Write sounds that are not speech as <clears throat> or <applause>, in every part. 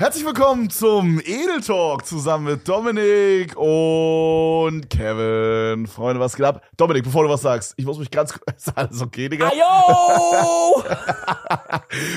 Herzlich willkommen zum Edel Talk zusammen mit Dominik und Kevin. Freunde, was geht ab? Dominik, bevor du was sagst, ich muss mich ganz kurz. <laughs> Ist alles okay, Digga? Ayo! <laughs>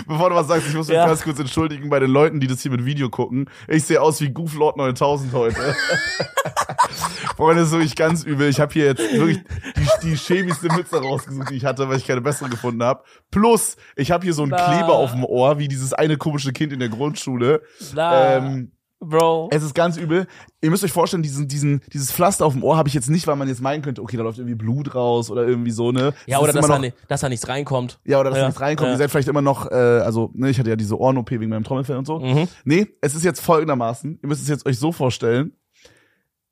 bevor du was sagst, ich muss mich Ja. ganz kurz entschuldigen bei den Leuten, die das hier mit Video gucken. Ich sehe aus wie Gooflord 9000 heute. <laughs> Freunde, das ist wirklich ganz übel. Ich habe hier jetzt wirklich die, die schäbigste Mütze rausgesucht, die ich hatte, weil ich keine bessere gefunden habe. Plus, ich habe hier so einen. Kleber auf dem Ohr, wie dieses eine komische Kind in der Grundschule. Na, Ähm, Bro. es ist ganz übel. Ihr müsst euch vorstellen, diesen, diesen, dieses Pflaster auf dem Ohr habe ich jetzt nicht, weil man jetzt meinen könnte, okay, da läuft irgendwie Blut raus oder irgendwie so, ne? Ja, Es oder dass da, noch, ni- dass da nichts reinkommt. ja, oder dass Ja, da nichts reinkommt. ja. Ihr seid vielleicht immer noch, äh, also, ne, ich hatte ja diese Ohren-OP wegen meinem Trommelfell und so. Mhm. Nee, es ist jetzt folgendermaßen, ihr müsst es jetzt euch so vorstellen,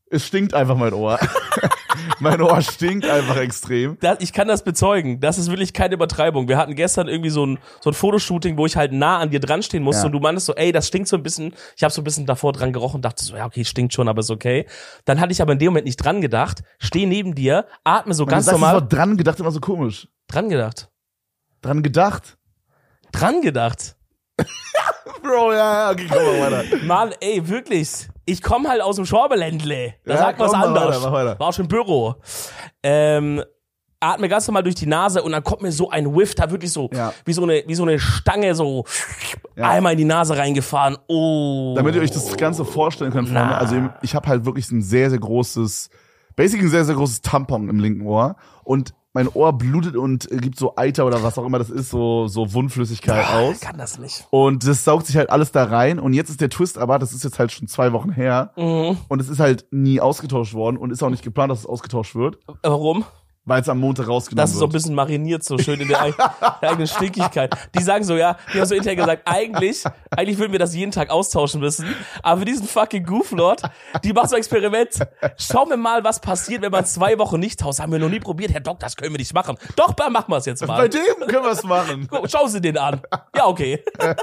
es stinkt einfach mein Ohr. <laughs> mein Ohr stinkt einfach extrem. Das, ich kann das bezeugen. Das ist wirklich keine Übertreibung. Wir hatten gestern irgendwie so ein, so ein Fotoshooting, wo ich halt nah an dir dran stehen musste Ja. und du meintest so, ey, das stinkt so ein bisschen. Ich habe so ein bisschen davor dran gerochen und dachte so, ja, okay, stinkt schon, aber ist okay. Dann hatte ich aber in dem Moment nicht dran gedacht, stehe neben dir, atme so Wenn ganz du normal. Das Wort dran gedacht immer so komisch. Dran gedacht. Dran gedacht. Dran gedacht. <laughs> Bro, ja, ja, okay, komm mal weiter. Mann, ey, wirklich. Ich komme halt aus dem Schorbeländle. Da Ja, sagt was komm, mach anderes. weiter, weiter. War auch schon im Büro. Ähm, atme ganz normal durch die Nase und dann kommt mir so ein Whiff, da wirklich so, Ja. wie so eine, wie so eine Stange so Ja. einmal in die Nase reingefahren. Oh. Damit ihr euch das Ganze vorstellen könnt, Freunde, also ich habe halt wirklich ein sehr, sehr großes, basically ein sehr, sehr großes Tampon im linken Ohr und mein Ohr blutet und äh, gibt so Eiter oder was auch immer das ist, so, so Wundflüssigkeit Ah, aus. kann das nicht. Und das saugt sich halt alles da rein. Und jetzt ist der Twist aber, das ist jetzt halt schon zwei Wochen her. Mhm. Und es ist halt nie ausgetauscht worden und ist auch nicht geplant, dass es ausgetauscht wird, Warum? Weil es am Montag rausgenommen Das ist so ein wird. bisschen mariniert, so schön in der, <laughs> eig- der eigenen Stinkigkeit. Die sagen so, ja, die haben so intern gesagt, eigentlich, eigentlich würden wir das jeden Tag austauschen müssen. Aber für diesen fucking Gooflord, die macht so ein Experiment. Schauen wir mal, was passiert, wenn man zwei Wochen nicht tauscht. Haben wir noch nie probiert. Herr Doc, das können wir nicht machen. Doch, dann machen wir es jetzt Bei mal. dem können wir es machen. Schauen Sie den an. Ja, okay. <laughs>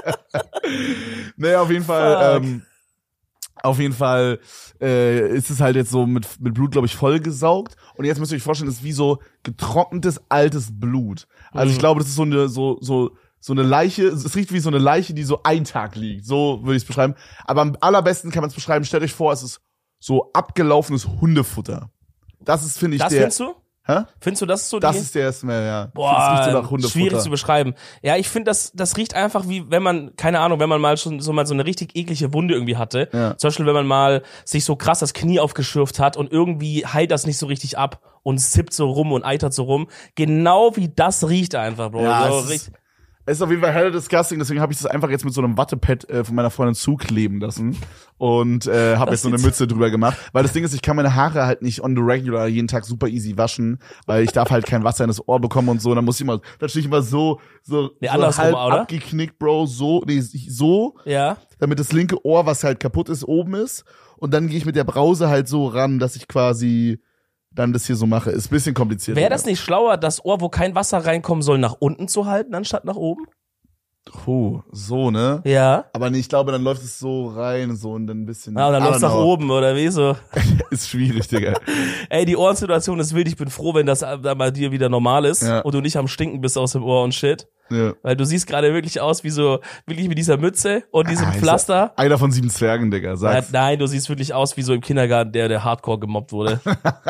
Naja, auf jeden Fall, Fuck. ähm, auf jeden Fall äh, ist es halt jetzt so mit, mit Blut, glaube ich, vollgesaugt. Und jetzt müsst ihr euch vorstellen, das ist wie so getrocknetes, altes Blut. Also ich Mhm. glaube, das ist so eine, so, so, so eine Leiche, es riecht wie so eine Leiche, die so ein Tag liegt. So würde ich es beschreiben. Aber am allerbesten kann man es beschreiben, stellt euch vor, es ist so abgelaufenes Hundefutter. Das ist, finde ich, Das der. findest du? Hä? Findest du, das ist so Das die... ist der Smell, ja. Boah, das riecht so schwierig zu beschreiben. Ja, ich finde, das, das riecht einfach wie, wenn man, keine Ahnung, wenn man mal schon so mal so eine richtig eklige Wunde irgendwie hatte. Ja. Zum Beispiel, wenn man mal sich so krass das Knie aufgeschürft hat und irgendwie heilt das nicht so richtig ab und zippt so rum und eitert so rum. Genau wie das riecht einfach, Bro. Ja, so es ist- auf jeden Fall hell disgusting, deswegen habe ich das einfach jetzt mit so einem Wattepad äh, von meiner Freundin zukleben lassen und äh, habe jetzt so eine Mütze drüber gemacht, weil das Ding ist, ich kann meine Haare halt nicht on the regular jeden Tag super easy waschen, weil ich darf halt kein Wasser in das Ohr bekommen und so, dann muss ich immer, dann stehe ich immer so so, Nee, so halb oder? abgeknickt, Bro, so, nee, so, ja. damit das linke Ohr, was halt kaputt ist, oben ist und dann gehe ich mit der Brause halt so ran, dass ich quasi dann das hier so mache. Ist ein bisschen kompliziert. Wäre das nicht schlauer, das Ohr, wo kein Wasser reinkommen soll, nach unten zu halten, anstatt nach oben? Oh, so, ne? Ja. Aber nee, ich glaube, dann läuft es so rein, so und dann ein bisschen. Ah, und dann läuft's don't nach oben, oder wie so? <laughs> Ist schwierig, Digga. <laughs> Ey, die Ohrensituation ist wild. Ich bin froh, wenn das äh, bei dir wieder normal ist Ja. und du nicht am Stinken bist aus dem Ohr und shit. Ja. Weil du siehst gerade wirklich aus wie so, wirklich mit dieser Mütze und diesem Ah, ist Pflaster. Einer von sieben Zwergen, Digga, Ja, sag's. nein, du siehst wirklich aus wie so im Kindergarten, der, der hardcore gemobbt wurde.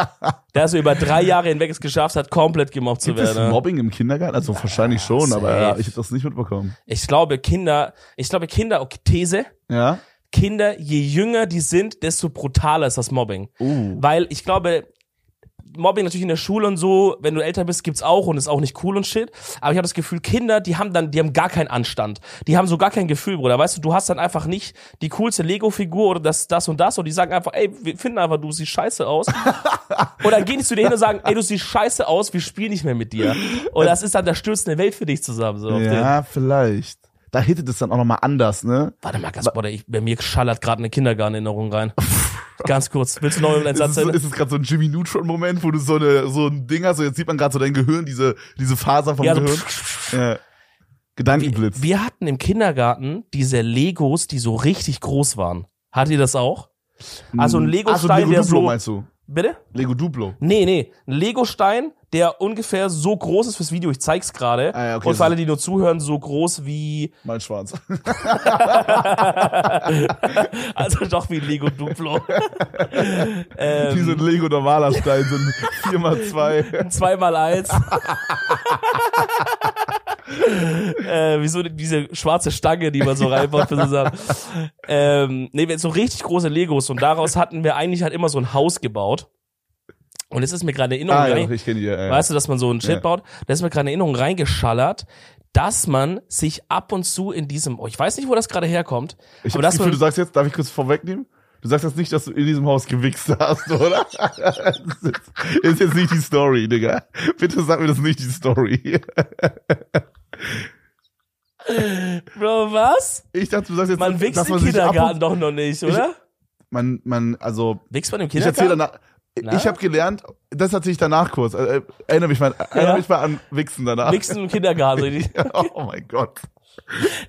<laughs> der so über drei Jahre hinweg es geschafft hat, komplett gemobbt zu Gibt es werden. ne? Mobbing im Kindergarten? Also wahrscheinlich schon, aber safe. ja, ich habe das nicht mitbekommen. Ich glaube, Kinder, ich glaube, Kinder, okay, These, Ja? Kinder, je jünger die sind, desto brutaler ist das Mobbing. Uh. Weil ich glaube, Mobbing natürlich in der Schule und so, wenn du älter bist, gibt's auch und ist auch nicht cool und shit. Aber ich habe das Gefühl, Kinder, die haben dann, die haben gar keinen Anstand. Die haben so gar kein Gefühl, Bruder. Weißt du, du hast dann einfach nicht die coolste Lego-Figur oder das, das und das und die sagen einfach, ey, wir finden einfach, du siehst scheiße aus. <laughs> und dann gehen die zu dir hin und sagen, ey, du siehst scheiße aus, wir spielen nicht mehr mit dir. Und das ist dann, da stürzt eine Welt für dich zusammen. So. Ja, vielleicht. Da hittet es dann auch nochmal anders, ne? Warte mal, Bruder, ich, bei mir schallert gerade eine Kindergartenerinnerung rein. <laughs> ganz kurz. Willst du noch Ist Satz es, so, sagen? ist es gerade so ein Jimmy Neutron-Moment, wo du so, eine, so ein Ding hast, so jetzt sieht man gerade so dein Gehirn, diese, diese Faser vom Ja, so Gehirn. Ja. Gedankenblitz. Wir hatten im Kindergarten diese Legos, die so richtig groß waren. Hattet ihr das auch? Also ein so Lego-Stein, Lego der Duplo so. meinst du? Bitte? Lego Duplo. Nee, nee. Ein Lego-Stein, der ungefähr so groß ist fürs Video. Ich zeig's gerade. Ah ja, okay, und für alle, die nur zuhören, so groß wie, Mein Schwanz. <laughs> also doch wie ein Lego Duplo. <laughs> ähm, Diese Lego normaler Stein sind 4 mal 2 <laughs> zweimal eins. äh, wie so diese schwarze Stange, die man so reinbaut für so Sachen. Ähm, nee, so richtig große Legos und daraus hatten wir eigentlich halt immer so ein Haus gebaut. Und es ist mir gerade in Erinnerung Ah ja, rein, ich die. Ja, ja. weißt du, dass man so ein Shit Ja. baut, da ist mir gerade in Erinnerung reingeschallert, dass man sich ab und zu in diesem, oh, ich weiß nicht, wo das gerade herkommt, Ich aber das Gefühl, man, du sagst jetzt, darf ich kurz vorwegnehmen? Du sagst jetzt nicht, dass du in diesem Haus gewichst hast, <laughs> oder? Das ist, jetzt nicht die Story, Digga. Bitte sag mir das nicht die Story. Bro, was? Ich dachte, du sagst jetzt, Man wächst im Kindergarten doch noch nicht, oder? man, man, also, Wächst man im ich erzähle Kindergarten? danach, Na? ich habe gelernt, das erzähle ich danach kurz. Äh, äh, erinnere mich mal, erinnere mich mal an Wichsen danach. Wächst im Kindergarten. <laughs> Oh mein Gott.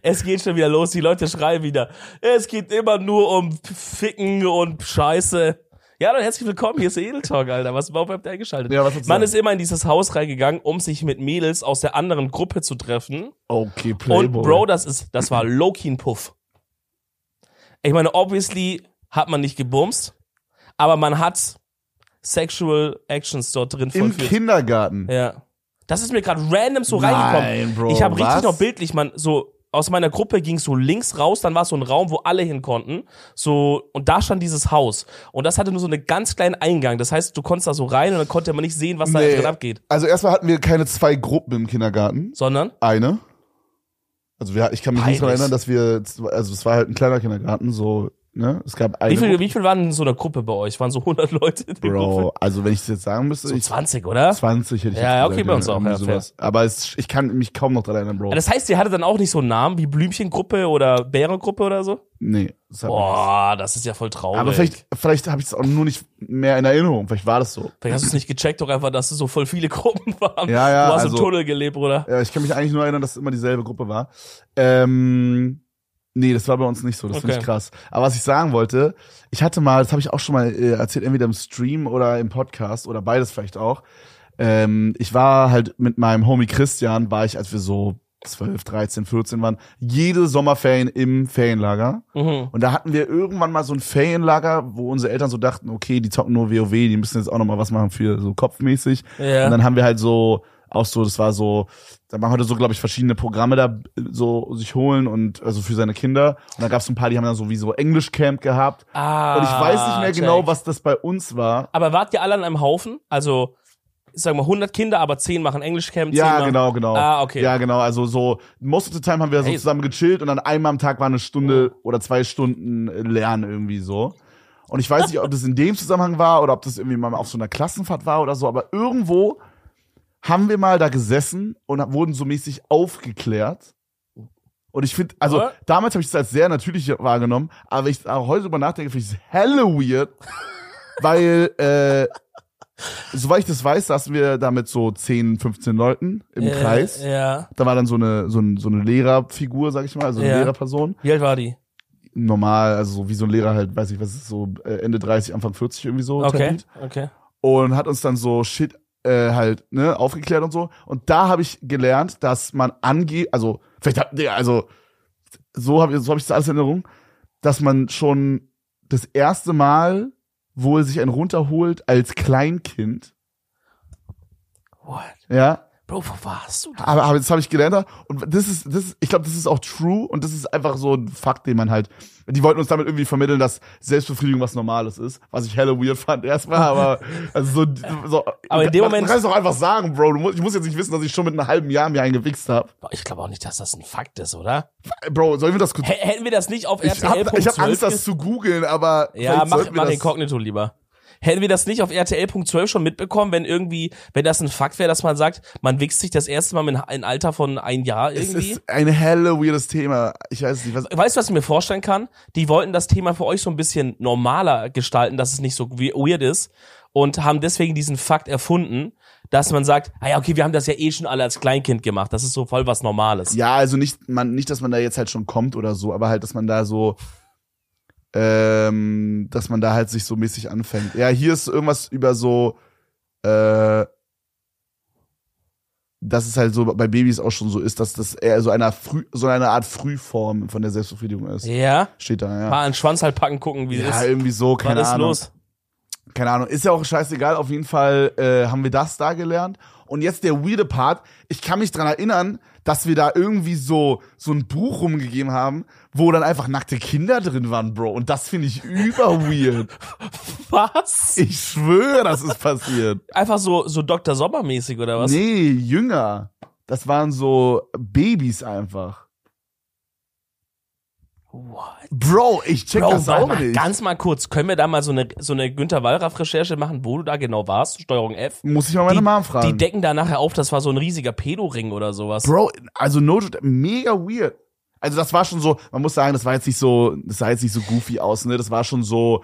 Es geht schon wieder los, die Leute schreien wieder. Es geht immer nur um Ficken und Scheiße. Ja, dann herzlich willkommen, hier ist der Edel Talk, Alter. Was, warum habt ihr eingeschaltet? Ja, was Man sagen? ist immer in dieses Haus reingegangen, um sich mit Mädels aus der anderen Gruppe zu treffen. Okay, Playboy. Und Bro, das ist, das war low-key ein Puff. Ich meine, obviously hat man nicht gebumst, aber man hat Sexual Actions dort drin Im vollführt. Kindergarten. Ja. Das ist mir gerade random so Nein, reingekommen. Bro, ich habe richtig noch bildlich, man, so aus meiner Gruppe ging so links raus, dann war so ein Raum, wo alle hin konnten. So, und da stand dieses Haus. Und das hatte nur so einen ganz kleinen Eingang. Das heißt, du konntest da so rein und dann konnte man nicht sehen, was da Nee. drin abgeht. Also erstmal hatten wir keine zwei Gruppen im Kindergarten. Sondern, Eine. Also wir, ich kann mich nicht daran Peinlich. erinnern, dass wir, also es war halt ein kleiner Kindergarten, so, ne? Es gab eine wie viel, Gruppe. wie viel waren in so einer Gruppe bei euch? Waren so 100 Leute in der Bro, Gruppe? also wenn ich es jetzt sagen müsste, So ich 20, oder? 20 hätte ich Ja, okay, bei uns auch, ja, sowas. Aber es, ich kann mich kaum noch daran erinnern, Bro. Das heißt, ihr hattet dann auch nicht so einen Namen wie Blümchengruppe oder Bärengruppe oder so? nee. Das Boah, das ist ja voll traurig. aber vielleicht, vielleicht habe ich es auch nur nicht mehr in Erinnerung. Vielleicht war das so. Vielleicht hast du es nicht gecheckt, doch einfach, dass es so voll viele Gruppen waren. Ja, ja, Du hast also- im Tunnel gelebt, oder? Ja, ich kann mich eigentlich nur erinnern, dass es immer dieselbe Gruppe war. Ähm, nee, das war bei uns nicht so. Das finde Okay. ich krass. Aber was ich sagen wollte, ich hatte mal, das habe ich auch schon mal äh, erzählt, entweder im Stream oder im Podcast oder beides vielleicht auch. Ähm, ich war halt mit meinem Homie Christian, war ich, als wir so 12, 13, 14 waren, jede Sommerferien im Ferienlager. Mhm. Und da hatten wir irgendwann mal so ein Ferienlager, wo unsere Eltern so dachten, okay, die zocken nur WoW, die müssen jetzt auch noch mal was machen für so kopfmäßig. Ja. Und dann haben wir halt so, auch so, das war so, da man heute so, glaube ich, verschiedene Programme da so sich holen und also für seine Kinder. Und da gab es ein paar, die haben dann so wie so Englischcamp gehabt. Ah, Und ich weiß nicht mehr check. genau, was das bei uns war. Aber wart ihr alle an einem Haufen? Also, ich sag mal 100 Kinder, aber 10 machen Englischcamp, 10 Ja, machen- genau, genau. Ah, okay. Ja, genau. Also so, most of the time haben wir so Hey. zusammen gechillt und dann einmal am Tag war eine Stunde oder zwei Stunden Lernen irgendwie so. Und ich weiß nicht, ob das in dem Zusammenhang war oder ob das irgendwie mal auf so einer Klassenfahrt war oder so, aber irgendwo haben wir mal da gesessen und wurden so mäßig aufgeklärt. Und ich finde, also Ja. damals habe ich es als sehr natürlich wahrgenommen, aber wenn ich auch heute drüber nachdenke, finde ich es hella weird, <laughs> weil, äh, soweit ich das weiß, saßen wir da mit so 10, 15 Leuten im Äh, Kreis. Ja. Da war dann so eine, so, ein, so eine Lehrerfigur, sag ich mal, also eine Ja. Lehrerperson. Wie alt war die? Normal, also so wie so ein Lehrer halt, weiß ich, was ist so äh, Ende 30, Anfang 40 irgendwie so. Okay, Termin. okay. Und hat uns dann so Shit äh, halt ne aufgeklärt und so. Und da habe ich gelernt, dass man angeht, also vielleicht hat, Digga, also so habe so hab ich das alles in Erinnerung, dass man schon das erste Mal wohl sich einen runterholt als Kleinkind. What? Ja, Bro, wo warst du? da? Aber, aber das habe ich gelernt und das ist, das ist, ich glaube, das ist auch true und das ist einfach so ein Fakt, den man halt, die wollten uns damit irgendwie vermitteln, dass Selbstbefriedigung was Normales ist, was ich hella weird fand erstmal, aber <laughs> also so, so Aber in dem Moment- man kann es doch einfach sagen, Bro, du musst, ich muss jetzt nicht wissen, dass ich schon mit einem halben Jahr mir einen gewichst habe. Ich glaube auch nicht, dass das ein Fakt ist, oder? Bro, sollen wir das kurz, H hätten wir das nicht auf ich RTL. habe ich hab Angst, das zu googeln, aber Ja, mach, mach das- Inkognito lieber. Hätten wir das nicht auf RTL.12 schon mitbekommen, wenn irgendwie, wenn das ein Fakt wäre, dass man sagt, man wichst sich das erste Mal mit einem Alter von ein Jahr Es irgendwie? ist ein hella weirdes Thema. Ich weiß nicht, was, Weißt du, was ich mir vorstellen kann? Die wollten das Thema für euch so ein bisschen normaler gestalten, dass es nicht so we- weird ist und haben deswegen diesen Fakt erfunden, dass man sagt, ah ja, okay, wir haben das ja eh schon alle als Kleinkind gemacht. Das ist so voll was Normales. Ja, also nicht, man, nicht, dass man da jetzt halt schon kommt oder so, aber halt, dass man da so, ähm, dass man da halt sich so mäßig anfängt. Ja, hier ist irgendwas über so, äh, dass es halt so bei Babys auch schon so ist, dass das eher so eine, Früh, so eine Art Frühform von der Selbstbefriedigung ist. Ja. Steht da, ja. Mal einen Schwanz halt packen, gucken, wie Ja, das ist. irgendwie so, keine Was ist Ahnung. los? Keine Ahnung. Ist ja auch scheißegal. Auf jeden Fall äh, haben wir das da gelernt. Und jetzt der weirde Part. Ich kann mich dran erinnern, dass wir da irgendwie so, so ein Buch rumgegeben haben, wo dann einfach nackte Kinder drin waren, Bro. Und das finde ich über weird. <laughs> Was? Ich schwöre, das ist passiert. Einfach so, so Dr. Sommer-mäßig oder was? Nee, jünger. Das waren so Babys einfach. What? Bro, ich check Bro, das mal, auch mal, nicht. ganz mal kurz, können wir da mal so eine, so eine Günther Wallraff-Recherche machen, wo du da genau warst? Steuerung F? Muss ich mal meine die, Mom fragen. Die decken da nachher auf, das war so ein riesiger Pedo-Ring oder sowas. Bro, also no mega weird. Also das war schon so, man muss sagen, das war jetzt nicht so, das sah jetzt nicht so goofy aus, ne? Das war schon so,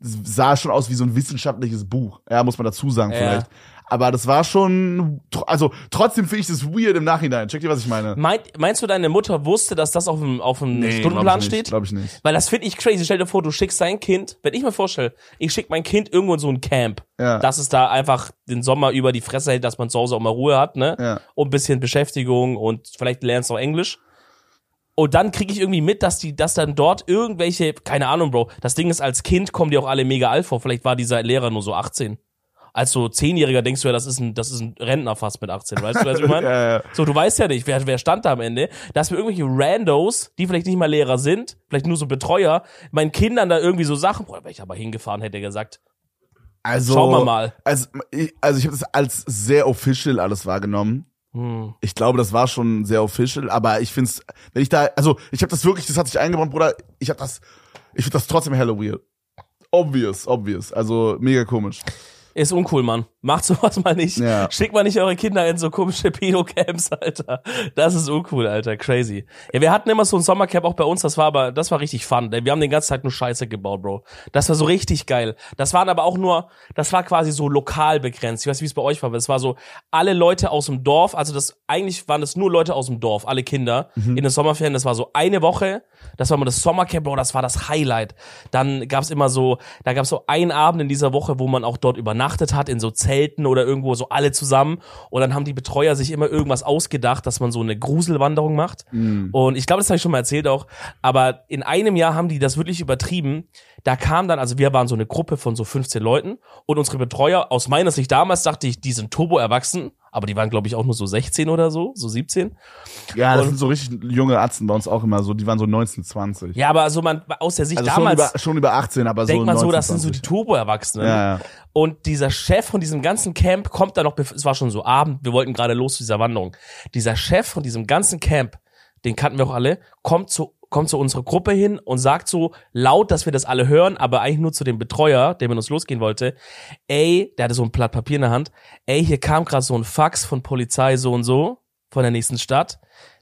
sah schon aus wie so ein wissenschaftliches Buch. Ja, muss man dazu sagen Ja. vielleicht. Aber das war schon, also trotzdem finde ich das weird im Nachhinein. Check dir, was ich meine. Meint, meinst du, deine Mutter wusste, dass das auf dem, auf dem Stundenplan steht? Glaube ich nicht. Weil das finde ich crazy. Stell dir vor, du schickst dein Kind, wenn ich mir vorstelle, ich schick mein Kind irgendwo in so ein Camp, Ja. dass es da einfach den Sommer über die Fresse hält, dass man zu Hause auch mal Ruhe hat, ne? Ja. Und ein bisschen Beschäftigung und vielleicht lernst du auch Englisch. Und dann kriege ich irgendwie mit, dass die, dass dann dort irgendwelche, keine Ahnung, Bro. Das Ding ist, als Kind kommen die auch alle mega alt vor. Vielleicht war dieser Lehrer nur so 18. Als so Zehnjähriger denkst du ja, das ist ein, das ist ein Rentner fast mit 18, weißt du, was ich <laughs> meine? Ja, ja. So, du weißt ja nicht, wer, wer stand da am Ende, dass wir irgendwelche Randos, die vielleicht nicht mal Lehrer sind, vielleicht nur so Betreuer, meinen Kindern da irgendwie so Sachen, boah, wäre ich aber hingefahren, hätte er gesagt. Also, Schauen wir mal. Also, ich- also ich habe das als sehr official alles wahrgenommen. Hm. Ich glaube, das war schon sehr official, aber ich find's, wenn ich da, also ich habe das wirklich, das hat sich eingebaut, Bruder. Ich habe das, ich finde das trotzdem hella weird. Obvious, obvious. Also mega komisch. Ist uncool, Mann. Macht sowas mal nicht. Ja. Schickt mal nicht eure Kinder in so komische Pedo-Camps, Alter. Das ist uncool, Alter. Crazy. Ja, wir hatten immer so ein Sommercamp auch bei uns, das war aber, das war richtig fun. Wir haben den ganzen Tag nur Scheiße gebaut, Bro. Das war so richtig geil. Das waren aber auch nur, das war quasi so lokal begrenzt. Ich weiß nicht, wie es bei euch war, aber es war so, alle Leute aus dem Dorf, also das, eigentlich waren das nur Leute aus dem Dorf, alle Kinder in den Sommerferien. Das war so eine Woche, das war immer das Sommercamp, Bro, das war das Highlight. Dann gab's immer so, da gab's so einen Abend in dieser Woche, wo man auch dort übernachtet hat, in so Zelten oder irgendwo so alle zusammen. Und dann haben die Betreuer sich immer irgendwas ausgedacht, dass man so eine Gruselwanderung macht. Und ich glaube, das habe ich schon mal erzählt auch. Aber in einem Jahr haben die das wirklich übertrieben. Da kam dann, also wir waren so eine Gruppe von so 15 Leuten und unsere Betreuer, aus meiner Sicht damals dachte ich, die sind turbo erwachsen, aber die waren, glaube ich, auch nur so 16 oder so, so 17. Ja, das Und- sind so richtig junge Atzen bei uns auch immer so, die waren so 19, 20. Ja, aber also man, aus der Sicht also schon damals über, schon über 18, aber denkt so man so, 19, das sind so die 20. Turbo-Erwachsenen. Ja, ja. Und dieser Chef von diesem ganzen Camp kommt dann noch, es war schon so Abend, wir wollten gerade los zu dieser Wanderung. Dieser Chef von diesem ganzen Camp, den kannten wir auch alle, kommt zu, kommt zu unserer Gruppe hin und sagt so laut, dass wir das alle hören, aber eigentlich nur zu dem Betreuer, der mit uns losgehen wollte, ey, der hatte so ein Blatt Papier in der Hand, ey, hier kam gerade so ein Fax von Polizei so und so, von der nächsten Stadt,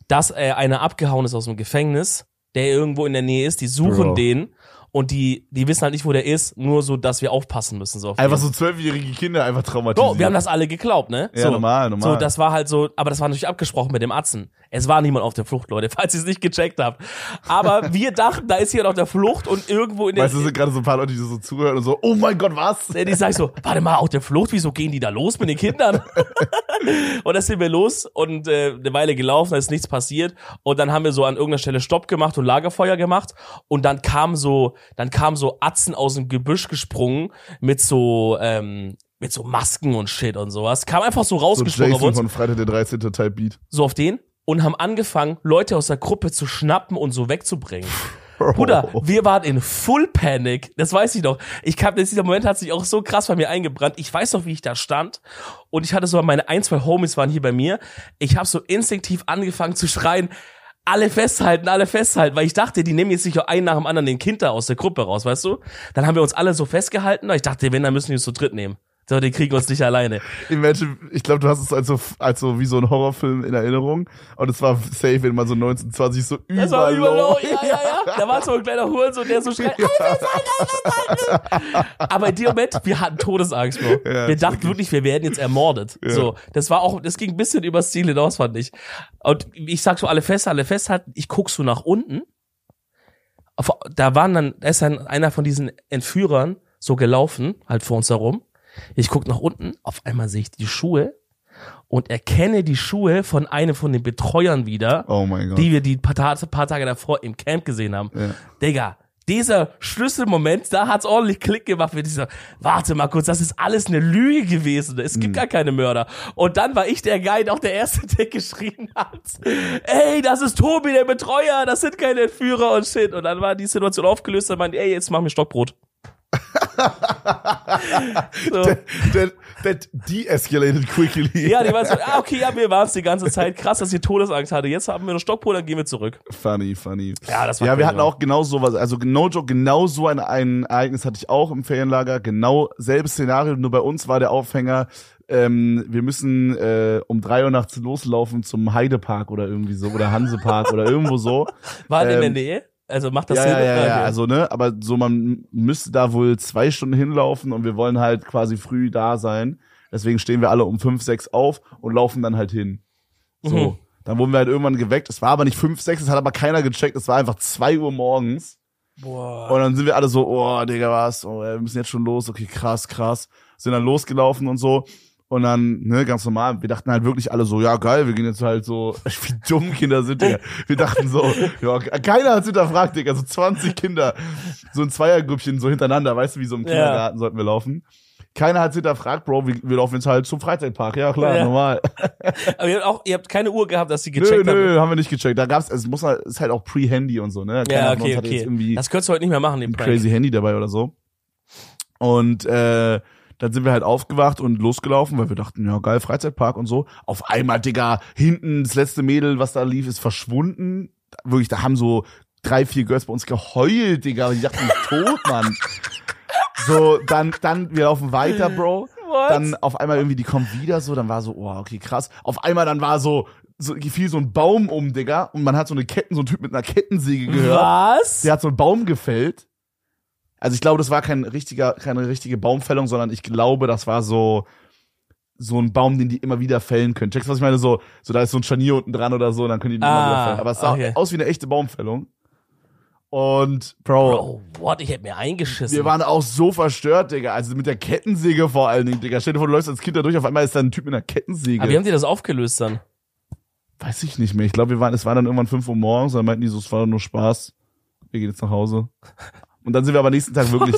dass äh, einer abgehauen ist aus dem Gefängnis, der irgendwo in der Nähe ist, die suchen Bro. den und die, die wissen halt nicht, wo der ist, nur so, dass wir aufpassen müssen. So auf Einfach so zwölfjährige Kinder einfach traumatisiert. Bro, wir haben das alle geglaubt, ne? Ja, so. normal, normal. So, das war halt so, aber das war natürlich abgesprochen mit dem Atzen. Es war niemand auf der Flucht, Leute, <laughs> falls ihr es nicht gecheckt habt. Aber wir dachten, da ist jemand auf der Flucht und irgendwo in der. Weißt du, sind gerade so ein paar Leute, die so zuhören und so, oh mein Gott, was? Die sagen so, warte mal, auf der Flucht, wieso gehen die da los mit den Kindern? <laughs> und dann sind wir los und äh, eine Weile gelaufen, da ist nichts passiert. Und dann haben wir so an irgendeiner Stelle Stopp gemacht und Lagerfeuer gemacht. Und dann kam so, dann kam so Atzen aus dem Gebüsch gesprungen mit so, ähm, mit so Masken und Shit und sowas. Kam einfach so So rausgesprungen auf Jason von Freitag der 13. Type Beat. so auf den. Und haben angefangen, Leute aus der Gruppe zu schnappen und so wegzubringen. Bruder, <laughs> wir waren in Full Panic. Das weiß ich noch. Ich kam, dieser Moment hat sich auch so krass bei mir eingebrannt. Ich weiß noch, wie ich da stand. Und ich hatte so, meine ein, zwei Homies waren hier bei mir. Ich habe so instinktiv angefangen zu schreien, alle festhalten, alle festhalten, weil ich dachte, die nehmen jetzt sicher einen nach dem anderen den Kind da aus der Gruppe raus, weißt du? Dann haben wir uns alle so festgehalten. weil Ich dachte, wenn, dann müssen die uns zu dritt nehmen. So, die kriegen uns nicht alleine. Imagine, ich glaube, du hast es als so, als so wie so ein Horrorfilm in Erinnerung. Und es war safe, wenn man so 19, 20 so Das war über über low. low. Ja, ja, ja. Da war so ein kleiner Hurensohn, der so schreit, alle festhalten. Aber in dem Moment, wir hatten Todesangst, Bro. Ja, wir dachten wirklich, wir werden jetzt ermordet. So, das war auch, das ging ein bisschen übers Ziel hinaus, fand ich. Und ich sag so, alle festhalten, alle festhalten. Ich guck so nach unten. Da waren dann, da ist dann einer von diesen Entführern so gelaufen, halt vor uns herum. Ich guck nach unten, auf einmal sehe ich die Schuhe und erkenne die Schuhe von einem von den Betreuern wieder, Oh mein Gott. die wir die paar, paar Tage davor im Camp gesehen haben. Ja. Digga, dieser Schlüsselmoment, da hat's ordentlich Klick gemacht mit dieser, warte mal kurz, das ist alles eine Lüge gewesen. Es Mhm. gibt gar keine Mörder. Und dann war ich der Guide, auch der Erste, der <laughs> geschrien hat, ey, das ist Tobi, der Betreuer, das sind keine Entführer und shit. Und dann war die Situation aufgelöst und meinte, ey, jetzt mach mir Stockbrot. So. That, that de-escalated quickly. Ja, die war so, ah, okay, ja, wir waren's die ganze Zeit. Krass, dass ihr Todesangst hatte. Jetzt haben wir noch Stockbrot, dann gehen wir zurück. Funny, funny. Ja, das war Ja, wir crazy, hatten auch genau sowas, also no joke, genau so ein, ein Ereignis hatte ich auch im Ferienlager, genau selbes Szenario, nur bei uns war der Aufhänger, ähm, wir müssen äh, um drei Uhr nachts loslaufen zum Heidepark oder irgendwie so, oder Hansepark oder irgendwo so. <laughs> War in der ähm, Nähe? Also macht das Ja, Sinn? ja, ja, ja, also ne, aber so man müsste da wohl zwei Stunden hinlaufen und wir wollen halt quasi früh da sein. Deswegen stehen wir alle um fünf, sechs auf und laufen dann halt hin. So. Mhm. Dann wurden wir halt irgendwann geweckt. Es war aber nicht fünf, sechs, es hat aber keiner gecheckt. Es war einfach zwei Uhr morgens. Boah. Und dann sind wir alle so, oh, Digga, was? Oh, wir müssen jetzt schon los. Okay, krass, krass. Sind dann losgelaufen und so. Und dann, ne, ganz normal. Wir dachten halt wirklich alle so, ja, geil, wir gehen jetzt halt so, <laughs> wie dumm Kinder sind, Digga. Wir dachten so, ja, keiner hat's hinterfragt, Digga. So 20 Kinder, so ein Zweiergrüppchen so hintereinander, weißt du, wie so im Ja. Kindergarten sollten wir laufen. Keiner hat's hinterfragt, Bro, wir, wir laufen jetzt halt zum Freizeitpark. Ja, klar, Ja. normal. <laughs> Aber ihr habt auch, ihr habt keine Uhr gehabt, dass sie Nö, gecheckt haben. nö, haben wir nicht gecheckt. Da gab's, es muss halt, ist halt auch Pre-Handy und so, ne? Keiner Ja, okay, okay. Das könntest du heute nicht mehr machen, den ein Prank. crazy Handy dabei oder so. Und äh, dann sind wir halt aufgewacht und losgelaufen, weil wir dachten, ja geil, Freizeitpark und so. Auf einmal, Digga, hinten das letzte Mädel, was da lief, ist verschwunden. Wirklich, da haben so drei, vier Girls bei uns geheult, Digga. Die dachten, ich bin tot, Mann. So, dann, dann, wir laufen weiter, Bro. What? Dann auf einmal irgendwie, die kommen wieder so, dann war so, oh, okay, krass. Auf einmal dann war so, so fiel so ein Baum um, Digga, und man hat so eine Ketten, so ein Typ mit einer Kettensäge gehört. Was? Der hat so einen Baum gefällt. Also ich glaube, das war kein richtiger, keine richtige Baumfällung, sondern ich glaube, das war so so ein Baum, den die immer wieder fällen können. Checkst du, was ich meine? So, so da ist so ein Scharnier unten dran oder so, und dann können die den immer Ah, wieder fällen. Aber es sah okay. aus wie eine echte Baumfällung. Und Bro, Oh, what? Ich hätte mir eingeschissen. wir waren auch so verstört, Digga. Also mit der Kettensäge vor allen Dingen, Digga. Stell dir vor, du läufst als Kind da durch, auf einmal ist da ein Typ mit einer Kettensäge. Aber wie haben die das aufgelöst dann? Weiß ich nicht mehr. Ich glaube, wir waren, es war dann irgendwann 5 Uhr morgens, dann meinten die so, es war nur Spaß. Wir gehen jetzt nach Hause. Und dann sind wir aber nächsten Tag wirklich,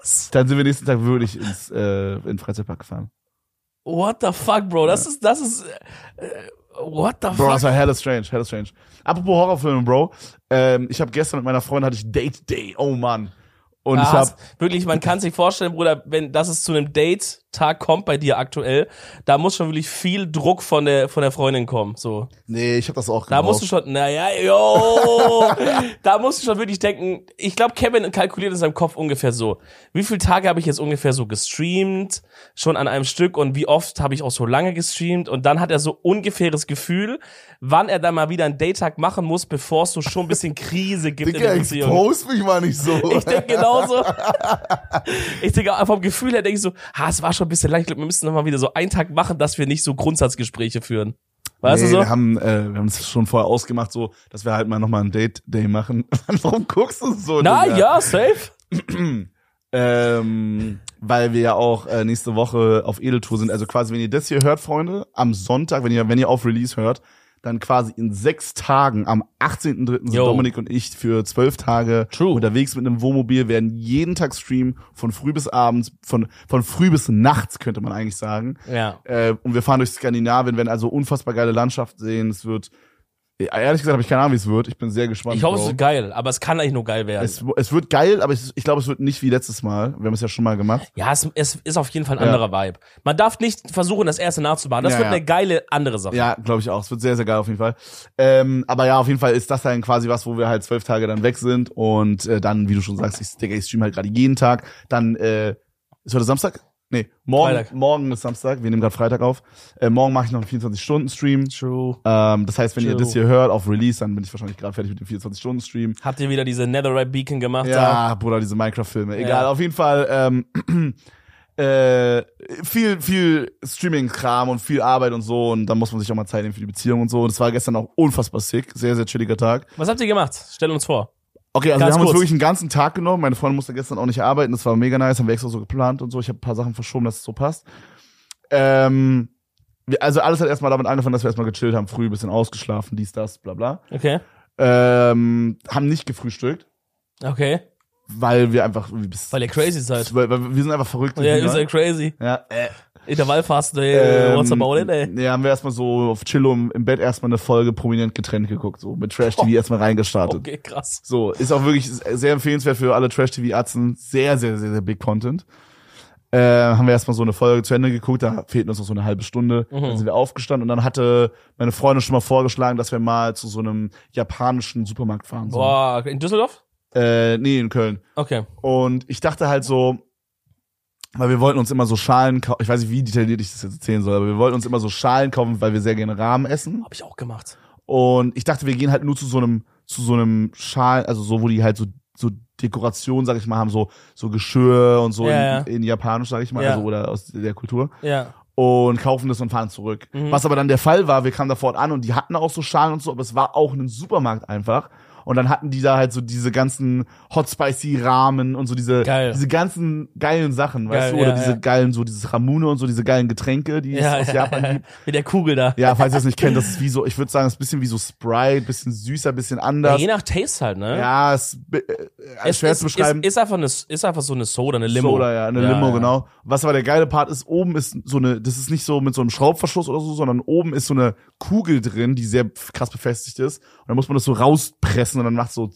Was? Dann sind wir nächsten Tag wirklich ins äh, in den Freizeitpark gefahren. What the fuck, Bro? Das ist, das ist, äh, what the Bro, fuck? das war hella strange, hella strange. Apropos Horrorfilme, Bro. Ähm, ich habe gestern mit meiner Freundin hatte ich Date Day. Oh Mann. Und ich Ah, habe wirklich, man kann sich vorstellen, Bruder, wenn das es zu einem Date-Tag kommt bei dir aktuell, da muss schon wirklich viel Druck von der von der Freundin kommen. So, nee, ich habe das auch da musst du schon, naja, yo, <laughs> da musst du schon wirklich denken. Ich glaube, Kevin kalkuliert in seinem Kopf ungefähr so: Wie viele Tage habe ich jetzt ungefähr so gestreamt, schon an einem Stück und wie oft habe ich auch so lange gestreamt? Und dann hat er so ungefähres Gefühl, wann er dann mal wieder einen Date-Tag machen muss, bevor es so schon ein bisschen Krise gibt in Digga, der Beziehung. expose mich mal nicht so. Ich denke genauso. <laughs> ich denke auch vom Gefühl her denke ich so, ha, es war schon ein bisschen leicht. Ich glaub, Wir müssen noch mal wieder so einen Tag machen, dass wir nicht so Grundsatzgespräche führen. Weißt nee, du so? Wir haben, äh, wir haben es schon vorher ausgemacht, so, dass wir halt mal nochmal ein Date Day machen. <laughs> Warum guckst du so? Na Digga? ja, safe. <clears throat> Ähm, weil wir ja auch äh, nächste Woche auf Edeltour sind. Also quasi, wenn ihr das hier hört, Freunde, am Sonntag, wenn ihr, wenn ihr auf Release hört, dann quasi in sechs Tagen, am 18.03. sind Yo. Dominik und ich für zwölf Tage True. unterwegs mit einem Wohnmobil, werden jeden Tag streamen, von früh bis abends, von, von früh bis nachts, könnte man eigentlich sagen. Ja. Äh, und wir fahren durch Skandinavien, werden also unfassbar geile Landschaft sehen. Es wird, ehrlich gesagt habe ich keine Ahnung, wie es wird. Ich bin sehr gespannt. Ich hoffe, es Bro. wird geil, aber es kann eigentlich nur geil werden. Es, es wird geil, aber ich, ich glaube, es wird nicht wie letztes Mal. Wir haben es ja schon mal gemacht. ja, es, es ist auf jeden Fall ein Ja. anderer Vibe. Man darf nicht versuchen, das erste nachzumachen. Das Ja, wird ja. eine geile andere Sache. Ja, glaube ich auch. Es wird sehr, sehr geil auf jeden Fall. Ähm, aber ja, auf jeden Fall ist das dann quasi was, wo wir halt zwölf Tage dann weg sind und äh, dann, wie du schon sagst, ich, Digga, ich stream halt gerade jeden Tag. Dann äh, ist heute Samstag? Nee, morgen, Freitag. morgen ist Samstag. Wir nehmen gerade Freitag auf. Äh, morgen mache ich noch einen 24-Stunden-Stream. True. Ähm, das heißt, wenn ihr True. das hier hört auf Release, dann bin ich wahrscheinlich gerade fertig mit dem 24-Stunden-Stream. Habt ihr wieder diese Netherite Beacon gemacht? da? Ja, Bruder, diese Minecraft-Filme. Egal, Ja. auf jeden Fall ähm, <clears throat> äh, viel, viel Streaming-Kram und viel Arbeit und so. Und dann muss man sich auch mal Zeit nehmen für die Beziehung und so. Und das war gestern auch unfassbar sick. Sehr, sehr chilliger Tag. Was habt ihr gemacht? Stell uns vor. Okay, also Ganz wir haben uns kurz. wirklich einen ganzen Tag genommen. Meine Freundin musste gestern auch nicht arbeiten. Das war mega nice. Haben wir extra so geplant und so. Ich habe ein paar Sachen verschoben, dass es so passt. Ähm, wir, also alles hat erstmal damit angefangen, dass wir erstmal gechillt haben, früh ein bisschen ausgeschlafen, dies, das, bla bla. Okay. Ähm, haben nicht gefrühstückt, Okay. weil wir einfach, Weil ihr crazy seid. weil, weil wir sind einfach verrückt. Ja, ihr seid crazy. ja, äh, Intervallfasten, ey, what's ähm, about it, ey? Nee, haben wir erstmal so auf Chillo im, Bett erstmal eine Folge prominent getrennt geguckt, so mit Trash TV erstmal reingestartet. Okay, krass. So, ist auch wirklich sehr empfehlenswert für alle Trash-TV-Atzen. Sehr, sehr, sehr, sehr big Content. Äh, haben wir erstmal so eine Folge zu Ende geguckt, da fehlten uns noch so eine halbe Stunde. Mhm. Dann sind wir aufgestanden und dann hatte meine Freundin schon mal vorgeschlagen, dass wir mal zu so einem japanischen Supermarkt fahren. So. Boah, in Düsseldorf? Äh, nee, in Köln. Okay. Und ich dachte halt so, weil wir wollten uns immer so Schalen kaufen, ich weiß nicht, wie detailliert ich das jetzt erzählen soll, aber wir wollten uns immer so Schalen kaufen, weil wir sehr gerne Rahmen essen. Hab ich auch gemacht. Und ich dachte, wir gehen halt nur zu so einem, zu so einem Schal, also so, wo die halt so, so Dekoration, sag ich mal, haben, so, so Geschirr und so Ja, ja. in, in Japanisch, sag ich mal, Ja. also, oder aus der Kultur. Ja. Und kaufen das und fahren zurück. Mhm. Was aber dann der Fall war, wir kamen da fort an und die hatten auch so Schalen und so, aber es war auch ein Supermarkt einfach. Und dann hatten die da halt so diese ganzen Hot Spicy Ramen und so diese, Geil. diese ganzen geilen Sachen, weißt Geil, du, oder ja, diese ja. geilen, so dieses Ramune und so diese geilen Getränke, die Ja, es aus ja, Japan ja. gibt. Mit der Kugel da. Ja, falls ihr das nicht kennt, das ist wie so, ich würde sagen, es ist ein bisschen wie so Sprite, bisschen süßer, bisschen Ja, anders. je nach Taste halt, ne? Ja, es ist äh, es, schwer ist, zu beschreiben. Ist, ist, einfach eine, ist einfach so eine Soda, eine Limo. Soda, ja, eine Ja, Limo, ja. genau. Was aber der geile Part ist, oben ist so eine, das ist nicht so mit so einem Schraubverschluss oder so, sondern oben ist so eine Kugel drin, die sehr krass befestigt ist. Und dann muss man das so rauspressen und dann macht so,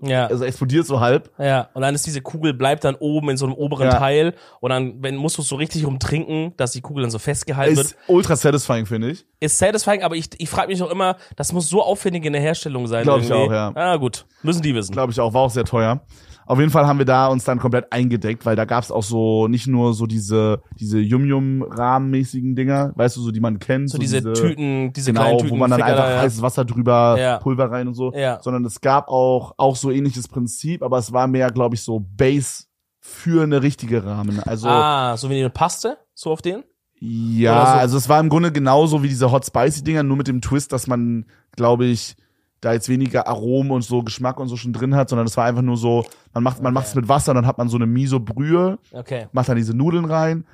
Ja. also explodiert so halb. Ja, und dann ist diese Kugel bleibt dann oben in so einem oberen Ja. Teil und dann wenn musst du es so richtig rumtrinken, dass die Kugel dann so festgehalten Ist wird. ultra satisfying, finde ich. Ist satisfying, aber ich, ich frage mich auch immer, das muss so aufwendig in der Herstellung sein. Glaub ich auch, ja. Ah, gut, müssen die wissen. Glaube ich auch, war auch sehr teuer. Auf jeden Fall haben wir da uns dann komplett eingedeckt, weil da gab's auch so nicht nur so diese diese Yum-Yum-Rahmenmäßigen Dinger, weißt du, so die man kennt. so diese, Tüten, diese genau, kleinen Tüten. wo man dann Ficker einfach ja. heißes Wasser drüber, Ja. Pulver rein und so. Ja. Sondern es gab auch, auch so ähnliches Prinzip, aber es war mehr, glaube ich, so Base für eine richtige Rahmen. Also, Ah, so wie eine Paste, so auf den? ja, so. also es war im Grunde genauso wie diese Hot Spicy Dinger, nur mit dem Twist, dass man, glaube ich, da jetzt weniger Aromen und so Geschmack und so schon drin hat, sondern es war einfach nur so, man macht, man Okay. macht es mit Wasser, dann hat man so eine Miso-Brühe, Okay. macht dann diese Nudeln rein.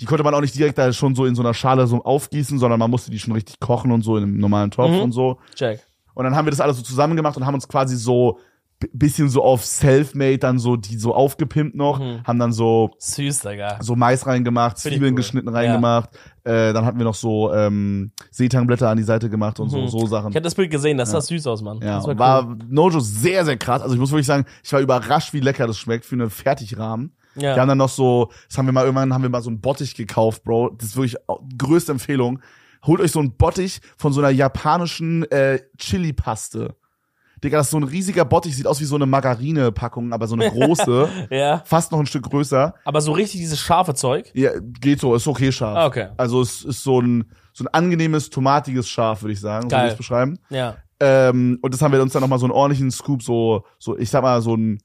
Die konnte man auch nicht direkt da schon so in so einer Schale so aufgießen, sondern man musste die schon richtig kochen und so in einem normalen Topf Mhm. und so. Check. Und dann haben wir das alles so zusammen gemacht und haben uns quasi so bisschen so auf Selfmade dann so die so aufgepimpt noch, Mhm. haben dann so Süß, Digga. so Mais reingemacht, Zwiebeln cool. geschnitten reingemacht, äh, dann hatten wir noch so ähm, Seetangblätter an die Seite gemacht und so Mhm. so Sachen. Ich hatte das Bild gesehen, das sah süß aus, Mann. Ja, das war, war, cool. Nojo sehr, sehr krass. Also ich muss wirklich sagen, ich war überrascht, wie lecker das schmeckt für eine Fertigrahmen. Ja. Wir haben dann noch so, das haben wir mal irgendwann, haben wir mal so einen Bottich gekauft, Bro. Das ist wirklich größte Empfehlung. Holt euch so einen Bottich von so einer japanischen äh, Chili-Paste. Digga, das ist so ein riesiger Bottich, sieht aus wie so eine Margarine-Packung, aber so eine große, <laughs> ja. fast noch ein Stück größer. Aber so richtig dieses scharfe Zeug. Ja, geht so, ist okay scharf. Ah, okay. Also es ist so ein, so ein angenehmes, tomatiges Scharf, würde ich sagen, so Geil. würde ich es beschreiben. Ja. Ähm, und das haben wir uns dann nochmal so einen ordentlichen Scoop, so, so, ich sag mal, so einen,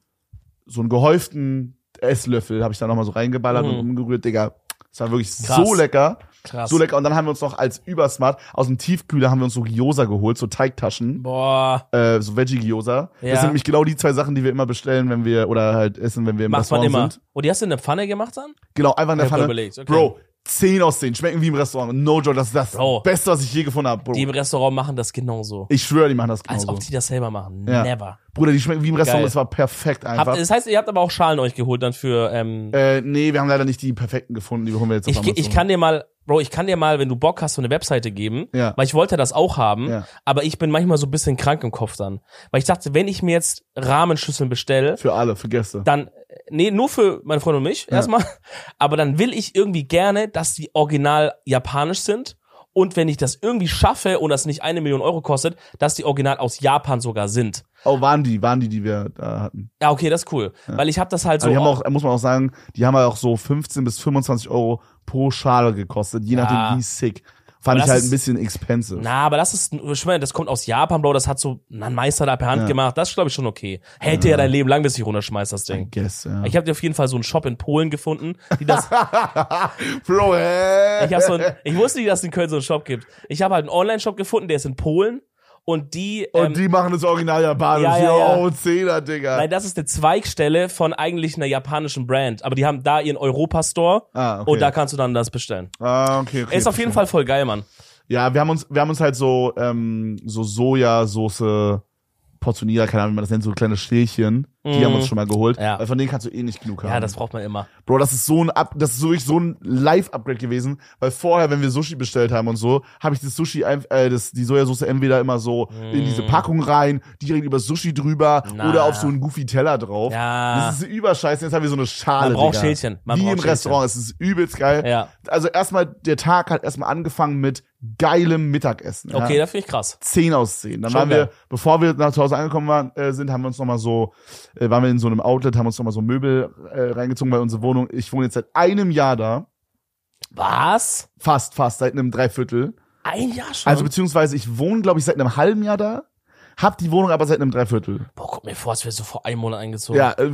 so einen gehäuften Esslöffel habe ich da nochmal so reingeballert Mhm. und umgerührt, Digga. Das war wirklich Krass. so lecker. Krass. So lecker. Und dann haben wir uns noch als Übersmart aus dem Tiefkühler haben wir uns so Gyoza geholt, so Teigtaschen, Boah. äh, so Veggie-Gyoza. Ja. Das sind nämlich genau die zwei Sachen, die wir immer bestellen, wenn wir, oder halt essen, wenn wir im Macht man Restaurant immer. sind. Und die hast du in der Pfanne gemacht dann? Genau, einfach in der Pfanne. überlegt, okay. Bro, 10 aus 10. Schmecken wie im Restaurant. No joke, das ist das Bro. Beste, was ich je gefunden habe, Bro. Die im Restaurant machen das genauso. Ich schwöre, die machen das Als genauso. ob die das selber machen. Ja. Never. Bruder, die schmecken wie im Restaurant. Geil. Das war perfekt einfach. Habt, das heißt, ihr habt aber auch Schalen euch geholt dann für, ähm, Äh, nee, wir haben leider nicht die perfekten gefunden, die holen wir jetzt auf ich, Amazon. ich kann dir mal, Bro, ich kann dir mal, wenn du Bock hast, so eine Webseite geben, Ja. weil ich wollte das auch haben, Ja. aber ich bin manchmal so ein bisschen krank im Kopf dann. Weil ich dachte, wenn ich mir jetzt Rahmenschüsseln bestelle, Für alle, für Gäste. dann, nee, nur für meine Freundin und mich Ja. erstmal, aber dann will ich irgendwie gerne, dass die original japanisch sind und wenn ich das irgendwie schaffe und das nicht eine Million Euro kostet, dass die original aus Japan sogar sind. Oh, waren die, waren die, die wir da hatten. Ja, okay, das ist cool. Weil ich habe das halt so. Aber die haben auch, muss man auch sagen, die haben ja auch so 15 bis 25 Euro pro Schale gekostet, je Ja. nachdem wie sick. Fand Aber ich halt ist- ein bisschen expensive. Na, aber das ist, ich meine, das kommt aus Japan, Bro, das hat so ein Meister da per Hand Ja. gemacht, das ist, glaube ich, schon okay. Hält dir ja dein Leben lang, bis ich runterschmeiß, das I Ding. guess, ja. Ich habe dir auf jeden Fall so einen Shop in Polen gefunden, die das, <laughs> Bro, hä? ich, hab so ein, ich wusste nicht, dass es in Köln so einen Shop gibt. Ich habe halt einen Online-Shop gefunden, der ist in Polen und die. Und ähm, die machen das Original Japanisch. Ja, ja, ja. Yo, Zehner, Digga. Nein, das ist eine Zweigstelle von eigentlich einer japanischen Brand. Aber die haben da ihren Europa-Store Ah, okay. und da kannst du dann das bestellen. ah, okay, okay. Ist auf jeden. Fall voll geil, Mann. Ja, wir haben uns, wir haben uns halt so, ähm, so Sojasauce portioniert, keine Ahnung, wie man das nennt, so kleine Stählchen. Die Mm. haben wir uns schon mal geholt. Ja. Weil von denen kannst du eh nicht genug haben. Ja, das braucht man immer. Bro, das ist so ein Up, das ist wirklich so ein Live-Upgrade gewesen, weil vorher, wenn wir Sushi bestellt haben und so, habe ich das Sushi, äh, das, die Sojasauce entweder immer so in diese Packung rein, direkt über Sushi drüber Mm. Na. oder auf so einen goofy Teller drauf. Ja. Das ist überscheiße. Jetzt haben wir so eine Schale. Man braucht Digga. Schälchen. Man Wie braucht im Schälchen. Restaurant. Es ist übelst geil. Ja. Also erstmal, der Tag hat erstmal angefangen mit geilem Mittagessen. Okay, ja. das finde ich krass. 10 aus 10. Dann Schon waren wir, geil. bevor wir nach zu Hause angekommen waren, äh, sind, haben wir uns nochmal so, äh, waren wir in so einem Outlet, haben uns nochmal so Möbel äh, reingezogen bei unserer Wohnung. Ich wohne jetzt seit einem Jahr da. Was? Fast, fast, seit einem Dreiviertel. Ein Jahr schon? Also beziehungsweise ich wohne, glaube ich, seit einem halben Jahr da. Hab die Wohnung aber seit einem Dreiviertel. Boah, guck mir vor, als wärst du vor einem Monat eingezogen. Ja, äh,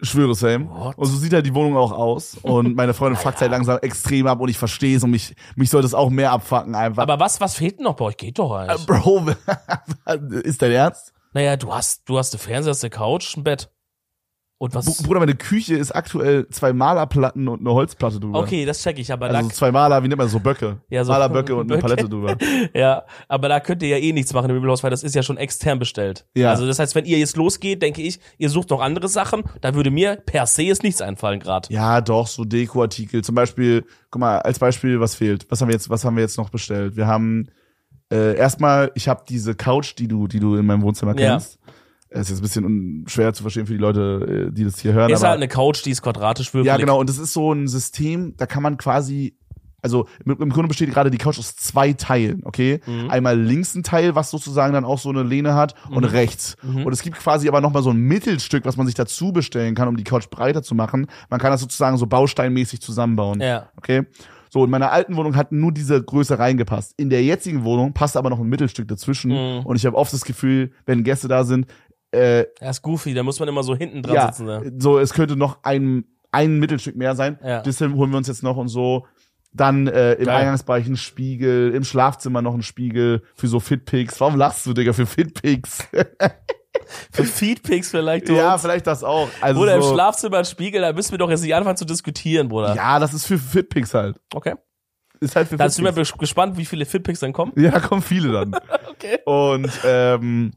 schwöre Sam. What? Und so sieht halt die Wohnung auch aus. Und meine Freundin <laughs> fuckt halt langsam extrem ab und ich verstehe es und mich, mich soll das auch mehr abfucken einfach. Aber was, was fehlt denn noch bei euch? Geht doch Äh, eigentlich. Bro, <laughs> ist dein Ernst? Naja, du hast, du hast eine Fernseher, hast eine Couch, ein Bett. Und was? Bruder, meine Küche ist aktuell zwei Malerplatten und eine Holzplatte drüber. okay, das check ich, aber Also da, zwei Maler, wie nennt man so Böcke? Ja, so- Malerböcke <laughs> und eine. Palette drüber. <laughs> ja, aber da könnt ihr ja eh nichts machen im Möbelhaus, weil das ist ja schon extern bestellt. Ja. Also das heißt, wenn ihr jetzt losgeht, denke ich, ihr sucht noch andere Sachen, da würde mir per se jetzt nichts einfallen gerade. Ja, doch, so Dekoartikel. Zum Beispiel, guck mal, als Beispiel, was fehlt? Was haben wir jetzt, was haben wir jetzt noch bestellt? Wir haben äh, erstmal, ich habe diese Couch, die du, die du in meinem Wohnzimmer Ja. kennst. Es ist jetzt ein bisschen schwer zu verstehen für die Leute, äh, die das hier hören. Ist aber, halt eine Couch, die ist quadratisch würfelig. ja, genau. Und das ist so ein System, da kann man quasi, also im, Grunde besteht gerade die Couch aus zwei Teilen, okay? Mhm. Einmal links ein Teil, was sozusagen dann auch so eine Lehne hat, und Mhm. rechts. Und es gibt quasi aber nochmal so ein Mittelstück, was man sich dazu bestellen kann, um die Couch breiter zu machen. Man kann das sozusagen so bausteinmäßig zusammenbauen. Ja. Okay? So, in meiner alten Wohnung hat nur diese Größe reingepasst. In der jetzigen Wohnung passt aber noch ein Mittelstück dazwischen. Mhm. Und ich habe oft das Gefühl, wenn Gäste da sind, äh, Er ist goofy, da muss man immer so hinten dran ja, sitzen. Ne? so, es könnte noch ein, ein Mittelstück mehr sein. Ja. Deshalb holen wir uns jetzt noch und so. Dann äh, im Geil. Eingangsbereich ein Spiegel, im Schlafzimmer noch ein Spiegel für so Fitpics. Warum lachst du, Digga, für Fitpics? <laughs> <laughs> Für Feedpics vielleicht. ja, uns. vielleicht das auch. Also Oder im so, Schlafzimmer ein Spiegel, da müssen wir doch jetzt nicht anfangen zu diskutieren, Bruder. Ja, das ist für Fitpics halt. Okay. Ist halt für Da sind wir gespannt, wie viele Fitpics dann kommen. Ja, da kommen viele dann. <laughs> Okay. Und ähm,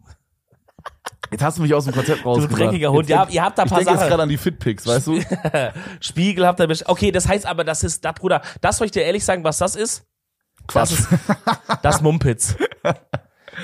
jetzt hast du mich aus dem Konzept Du rausgebracht. dreckiger Hund. Ja, ihr habt da ein ich paar denke jetzt Sachen. gerade an die Fitpics, weißt du? <laughs> Spiegel habt ihr best- Okay, das heißt aber, das ist, da, Bruder, das soll ich dir ehrlich sagen, was das ist? Das ist, das Mumpitz.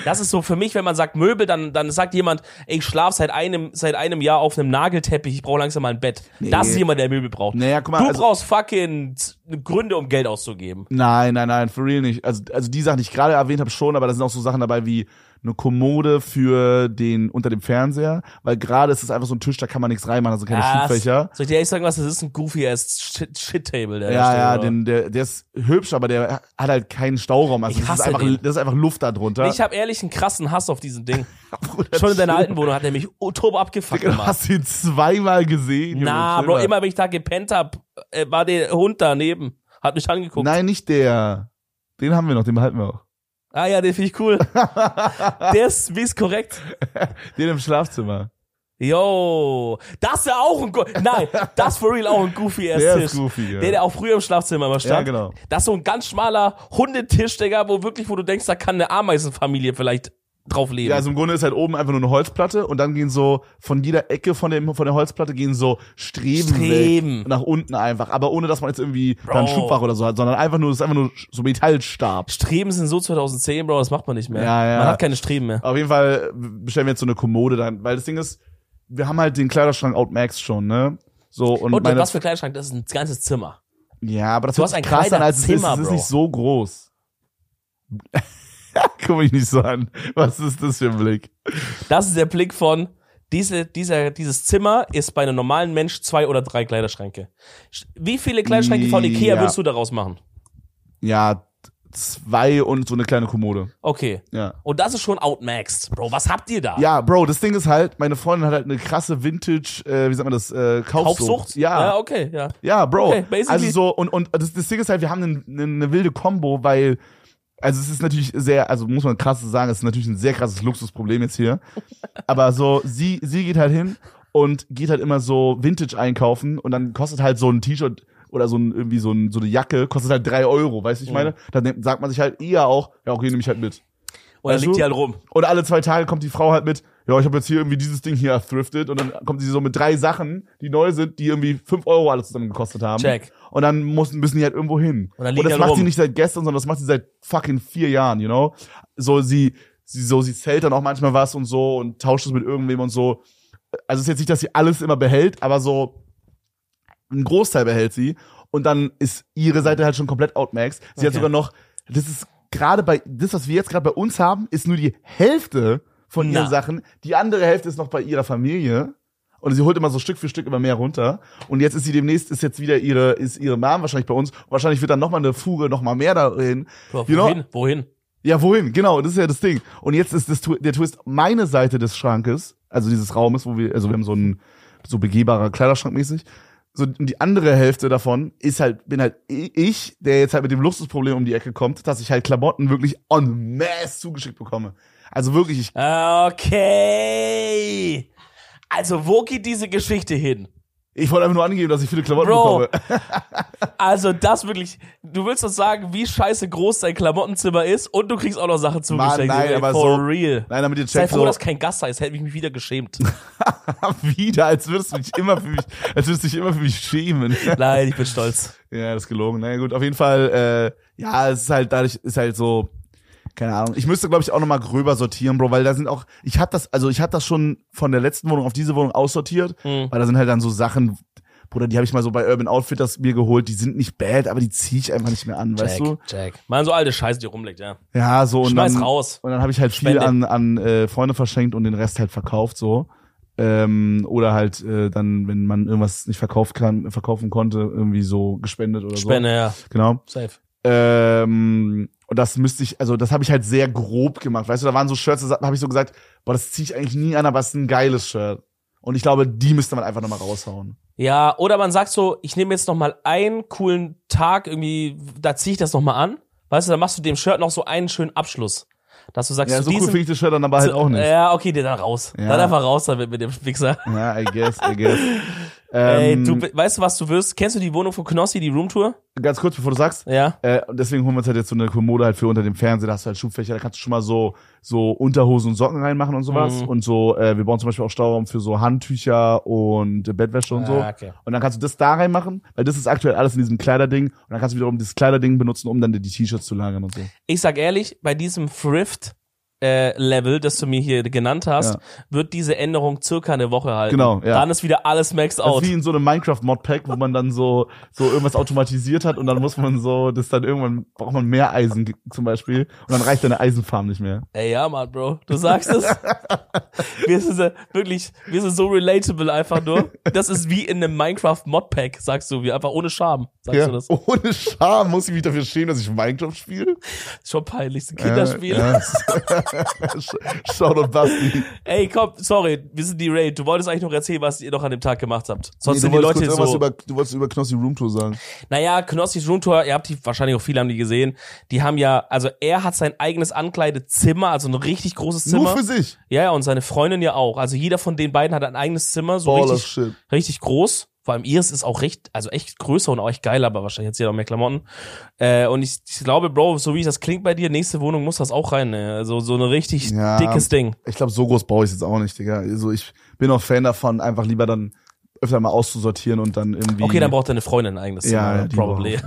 Das ist so für mich, wenn man sagt Möbel, dann, dann sagt jemand, ey, ich schlaf seit einem, seit einem Jahr auf einem Nagelteppich, ich brauche langsam mal ein Bett. Das ist jemand, der Möbel braucht. Naja, guck mal, du also- brauchst fucking Gründe, um Geld auszugeben. Nein, nein, nein, for real nicht. Also, also die Sachen, die ich gerade erwähnt habe, schon, aber da sind auch so Sachen dabei wie eine Kommode für den unter dem Fernseher, weil gerade ist es einfach so ein Tisch, da kann man nichts reinmachen, also keine Ja, Schubfächer. Soll ich dir ehrlich sagen, was das ist? Ein goofy ass Shit- Shit-Table. der Ja, ja, den, der, der ist hübsch, aber der hat halt keinen Stauraum. Also Ich das ist einfach, den. das ist einfach Luft da drunter. Ich habe ehrlich einen krassen Hass auf diesen Ding. <laughs> Bruder, Schon in deiner alten Wohnung hat er mich turbo abgefuckt Digga, du gemacht. hast ihn zweimal gesehen. Junge, Na, chill Bro, immer wenn ich da gepennt hab, äh, war der Hund daneben. Hat mich angeguckt. Nein, nicht der. Den haben wir noch, den behalten wir auch. Ah ja, den finde ich cool. <laughs> der ist, wie ist korrekt? Den im Schlafzimmer. Yo, das wäre auch ein Nein, das for real auch ein goofy ass Der Tisch. ist goofy, ja. Der, der auch früher im Schlafzimmer immer stand. Ja, genau. Das ist so ein ganz schmaler Hundetisch, Digga, wo wirklich, wo du denkst, da kann eine Ameisenfamilie vielleicht drauf leben. Ja, also im Grunde ist halt oben einfach nur eine Holzplatte und dann gehen so von jeder Ecke von, dem, von der Holzplatte gehen so Streben, Streben. nach unten einfach, aber ohne dass man jetzt irgendwie Bro. Schubfach oder so hat, sondern einfach nur das ist einfach nur so Metallstab. Streben sind so 2010, Bro, das macht man nicht mehr. Ja, ja. Man hat keine Streben mehr. Auf jeden Fall bestellen wir jetzt so eine Kommode dann, weil das Ding ist, wir haben halt den Kleiderschrank Outmax schon, ne? So und, Und meine, was für ein Kleiderschrank, das ist ein ganzes Zimmer. ja, aber das Du hast ein krass an, als es ist, es ist nicht so groß. Guck mich nicht so an. Was ist das für ein Blick? Das ist der Blick von, diese, dieser, dieses Zimmer ist bei einem normalen Mensch zwei oder drei Kleiderschränke. Wie viele Kleiderschränke von Ikea Ja. würdest du daraus machen? Ja, zwei und so eine kleine Kommode. Okay. Ja. Und das ist schon outmaxed. Bro, was habt ihr da? Ja, Bro, das Ding ist halt, meine Freundin hat halt eine krasse Vintage, äh, wie sagt man das, äh, Kaufsucht. Kaufsucht? Ja, Ja, ja, okay, ja. Bro. Okay, also so, und, und das, das Ding ist halt, wir haben eine, eine, eine wilde Combo, weil also es ist natürlich sehr, also muss man krass sagen, es ist natürlich ein sehr krasses Luxusproblem jetzt hier. <laughs> Aber so, sie, sie geht halt hin und geht halt immer so Vintage einkaufen und dann kostet halt so ein T-Shirt oder so ein, irgendwie so, ein, so eine Jacke, kostet halt drei Euro, weißt du, ich meine? Dann sagt man sich halt eher auch, ja, okay, nehme ich halt mit. Dann Weißt liegt die halt rum. Und alle zwei Tage kommt die Frau halt mit, ja, ich habe jetzt hier irgendwie dieses Ding hier thrifted und dann kommt sie so mit drei Sachen, die neu sind, die irgendwie fünf Euro alle zusammen gekostet haben. Check. Und dann müssen, müssen die halt irgendwo hin. Und dann Und, das macht rum. sie nicht seit gestern, sondern das macht sie seit fucking vier Jahren, you know? So, sie, sie, so, sie zählt dann auch manchmal was und so und tauscht es mit irgendwem und so. Also es ist jetzt nicht, dass sie alles immer behält, aber so einen Großteil behält sie. Und dann ist ihre Seite halt schon komplett outmaxed. Sie hat Okay. sogar noch, das ist gerade bei, das, was wir jetzt gerade bei uns haben, ist nur die Hälfte von ihren Na. Sachen. Die andere Hälfte ist noch bei ihrer Familie. Und sie holt immer so Stück für Stück immer mehr runter. Und jetzt ist sie demnächst, ist jetzt wieder ihre, ist ihre Mom wahrscheinlich bei uns. Wahrscheinlich wird dann nochmal eine Fuhre nochmal mehr dahin. Bro, You know- wohin? Wohin? Ja, wohin? Genau, das ist ja das Ding. Und jetzt ist das, der Twist, meine Seite des Schrankes, also dieses Raumes, wo wir, also wir haben so einen, so begehbarer Kleiderschrank mäßig. So, und die andere Hälfte davon ist halt, bin halt ich, der jetzt halt mit dem Luxusproblem um die Ecke kommt, dass ich halt Klamotten wirklich en masse zugeschickt bekomme. Also wirklich, ich, Okay. Also, wo geht diese Geschichte hin? ich wollte einfach nur angeben, dass ich viele Klamotten Bro. bekomme. <laughs> Also, das wirklich, du willst uns sagen, wie scheiße groß dein Klamottenzimmer ist und du kriegst auch noch Sachen zugeschickt. nein, ey, aber for so- real. Nein, damit ihr Sei checkt froh, so, dass kein Gast da ist, hätte ich mich wieder geschämt. <laughs> wieder, als würdest du dich immer für mich, als würdest du dich immer für mich schämen. <laughs> Nein, ich bin stolz. Ja, das ist gelogen. Na ja, gut, auf jeden Fall, äh, ja, es ist halt dadurch, ist halt so, keine Ahnung. Ich müsste, glaube ich, auch nochmal gröber sortieren, Bro, weil da sind auch, ich hab das, also ich hab das schon von der letzten Wohnung auf diese Wohnung aussortiert, Hm. weil da sind halt dann so Sachen, Bruder, die habe ich mal so bei Urban Outfitters mir geholt, die sind nicht bad, aber die ziehe ich einfach nicht mehr an, weißt Jack, du? Jack. Mal so alte Scheiße, die rumliegt, ja. Ja, so und Schmeiß dann, raus. und dann habe ich halt viel Spende. an, an äh, Freunde verschenkt und den Rest halt verkauft so. Ähm, oder halt äh, dann, wenn man irgendwas nicht verkauft kann, verkaufen konnte, irgendwie so gespendet oder Spende, ja. so. Genau. Safe. Ähm, und das müsste ich, also das habe ich halt sehr grob gemacht. Weißt du, da waren so Shirts, da habe ich so gesagt, boah, das ziehe ich eigentlich nie an, aber es ist ein geiles Shirt. Und ich glaube, die müsste man einfach nochmal raushauen. Ja, oder man sagt so, ich nehme jetzt noch mal einen coolen Tag, irgendwie, da ziehe ich das noch mal an. Weißt du, dann machst du dem Shirt noch so einen schönen Abschluss. Dass du sagst, Ja, so cool diesem, finde ich das Shirt dann aber halt auch nicht. Ja, okay, dann raus. Ja. Dann einfach raus damit mit dem Wichser. Ja, I guess, I guess. <laughs> Ey, Ähm, du, weißt du, was du wirst? Kennst du die Wohnung von Knossi, die Roomtour? ganz kurz, bevor du sagst, Ja. Äh, deswegen holen wir uns halt jetzt so eine Kommode halt für unter dem Fernseher, da hast du halt Schubfächer, da kannst du schon mal so, so Unterhosen und Socken reinmachen und sowas. Mhm. Und so, äh, wir bauen zum Beispiel auch Stauraum für so Handtücher und äh, Bettwäsche und so. Ah, okay. Und dann kannst du das da reinmachen, weil das ist aktuell alles in diesem Kleiderding. Und dann kannst du wiederum dieses Kleiderding benutzen, um dann die T-Shirts zu lagern und so. Ich sag ehrlich, bei diesem Thrift äh, Level, das du mir hier genannt hast, Ja. wird diese Änderung circa eine Woche halten. Genau, ja. Dann ist wieder alles maxed Das out. ist wie in so einem Minecraft-Modpack, wo man dann so, so irgendwas automatisiert hat und dann muss man so, das dann irgendwann braucht man mehr Eisen zum Beispiel und dann reicht deine Eisenfarm nicht mehr. Ey, ja, Mann, Bro. Du sagst es. <laughs> wir sind so, wirklich, wir sind so relatable einfach nur. Das ist wie in einem Minecraft-Modpack, sagst du, wie einfach ohne Scham, sagst Ja, du das. <laughs> ohne Scham muss ich mich dafür schämen, dass ich Minecraft spiele. Schon peinlich, ist ein Kinderspiel. Ja, <laughs> ja. Schau doch, Basti. Ey, komm, sorry, wir sind derailed. Du wolltest eigentlich noch erzählen, was ihr noch an dem Tag gemacht habt. Sonst Nee, sind du die wolltest Leute so. über, du wolltest über Knossi Roomtour sagen. Naja, Knossis Roomtour, ihr habt die, wahrscheinlich auch viele haben die gesehen. Die haben ja, also er hat sein eigenes Ankleidezimmer, also ein richtig großes Zimmer. Nur für sich. Ja, ja, und seine Freundin ja auch. Also jeder von den beiden hat ein eigenes Zimmer, so richtig, richtig groß. Vor allem ihres ist auch recht, also echt größer und auch echt geil, aber wahrscheinlich hat sie ja noch mehr Klamotten. Äh, und ich, ich glaube, Bro, so wie das klingt bei dir, nächste Wohnung muss das auch rein. Ne? Also so ein richtig Ja. dickes Ding. Ich glaube, so groß baue ich jetzt auch nicht, Digga. Also ich bin auch Fan davon, einfach lieber dann öfter mal auszusortieren und dann irgendwie. Okay, dann braucht deine Freundin ein eigenes Zimmer, <laughs> ja, probably.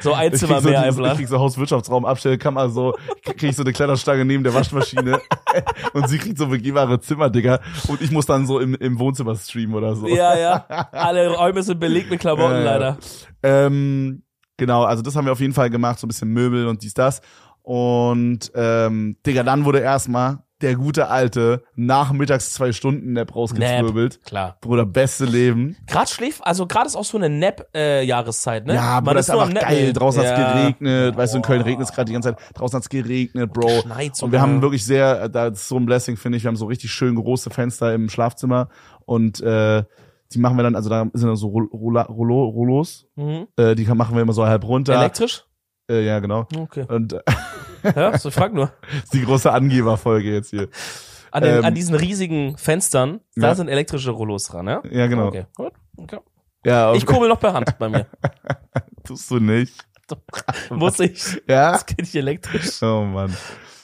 So ein Zimmer so, mehr dieses, ich krieg so Hauswirtschaftsraum, Abstellkammer, so, krieg ich so eine Kleiderstange neben der Waschmaschine <laughs> und sie kriegt so begehbare Zimmer, Digga. Und ich muss dann so im, im Wohnzimmer streamen oder so. Ja, ja. Alle Räume sind belegt mit Klamotten, ja. leider. Ähm, genau, also das haben wir auf jeden Fall gemacht, so ein bisschen Möbel und dies, das. Und ähm, Digga, dann wurde erstmal der gute alte nachmittags zwei Stunden Nap rausgezwirbelt. Klar. Bruder, beste Leben. Gerade schläft, also gerade ist auch so eine Nap-Jahreszeit, ne? Ja, Bruder, das ist einfach geil. Draußen hat's Ja. geregnet. Weißt du, in Köln regnet es gerade die ganze Zeit. Draußen hat's geregnet, Bro. Schneit Und sogar. wir haben wirklich sehr, da ist so ein Blessing, finde ich. Wir haben so richtig schön große Fenster im Schlafzimmer. Und äh, die machen wir dann, also da sind dann so Rollos. Mhm. Äh, die machen wir immer so halb runter. Elektrisch? Äh, ja, genau. Okay. Und äh, <laughs> Ja, so frag nur. ist <laughs> die große Angeberfolge jetzt hier. An, den, Ähm, an diesen riesigen Fenstern, da Ja. sind elektrische Rollos dran, ja? Ja, genau. Okay, gut. Okay. Ja, Ich kurbel noch per Hand bei mir. <laughs> tust du nicht. <laughs> Muss ich. Ja? Das geht nicht elektrisch. Oh Mann.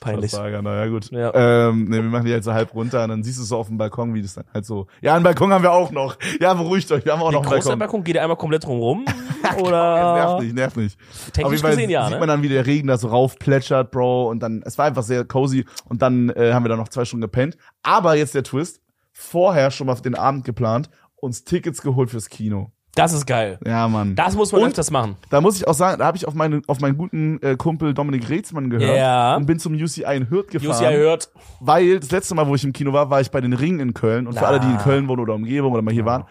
Peinlich. Versager, na ja, gut. Ja. Ähm, nee, wir machen die halt so halb runter und dann siehst du so auf dem Balkon, wie das dann halt so. Ja, einen Balkon haben wir auch noch. Ja, beruhigt euch, wir haben auch Der noch einen Balkon. Balkon geht er einmal komplett drumrum? <laughs> nervt Oder? nicht, nervt nicht. Technisch gesehen ja, sieht ne? man dann, wie der Regen da so raufplätschert, Bro. Und dann, es war einfach sehr cozy. Und dann äh, haben wir da noch zwei Stunden gepennt. Aber jetzt der Twist. Vorher schon mal für den Abend geplant, uns Tickets geholt fürs Kino. Das ist geil. Ja, Mann. Das muss man Und- öfters machen. Da muss ich auch sagen, da habe ich auf, meine, auf meinen guten äh, Kumpel Dominik Reetzmann gehört Ja. und bin zum UCI in Hürth gefahren. UCI hört. Weil das letzte Mal, wo ich im Kino war, war ich bei den Ringen in Köln. Und für Ah. alle, die in Köln wohnen oder Umgebung oder mal hier waren,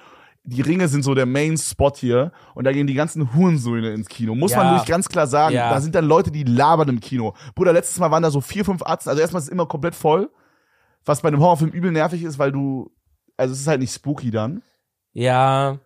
die Ringe sind so der Main-Spot hier. Und da gehen die ganzen Hurensöhne ins Kino. Muss man Ja. wirklich ganz klar sagen. Ja. Da sind dann Leute, die labern im Kino. Bruder, letztes Mal waren da so vier, fünf Arzten. Also erstmal ist es immer komplett voll. Was bei einem Horrorfilm übel nervig ist, weil du, also es ist halt nicht spooky dann. Ja.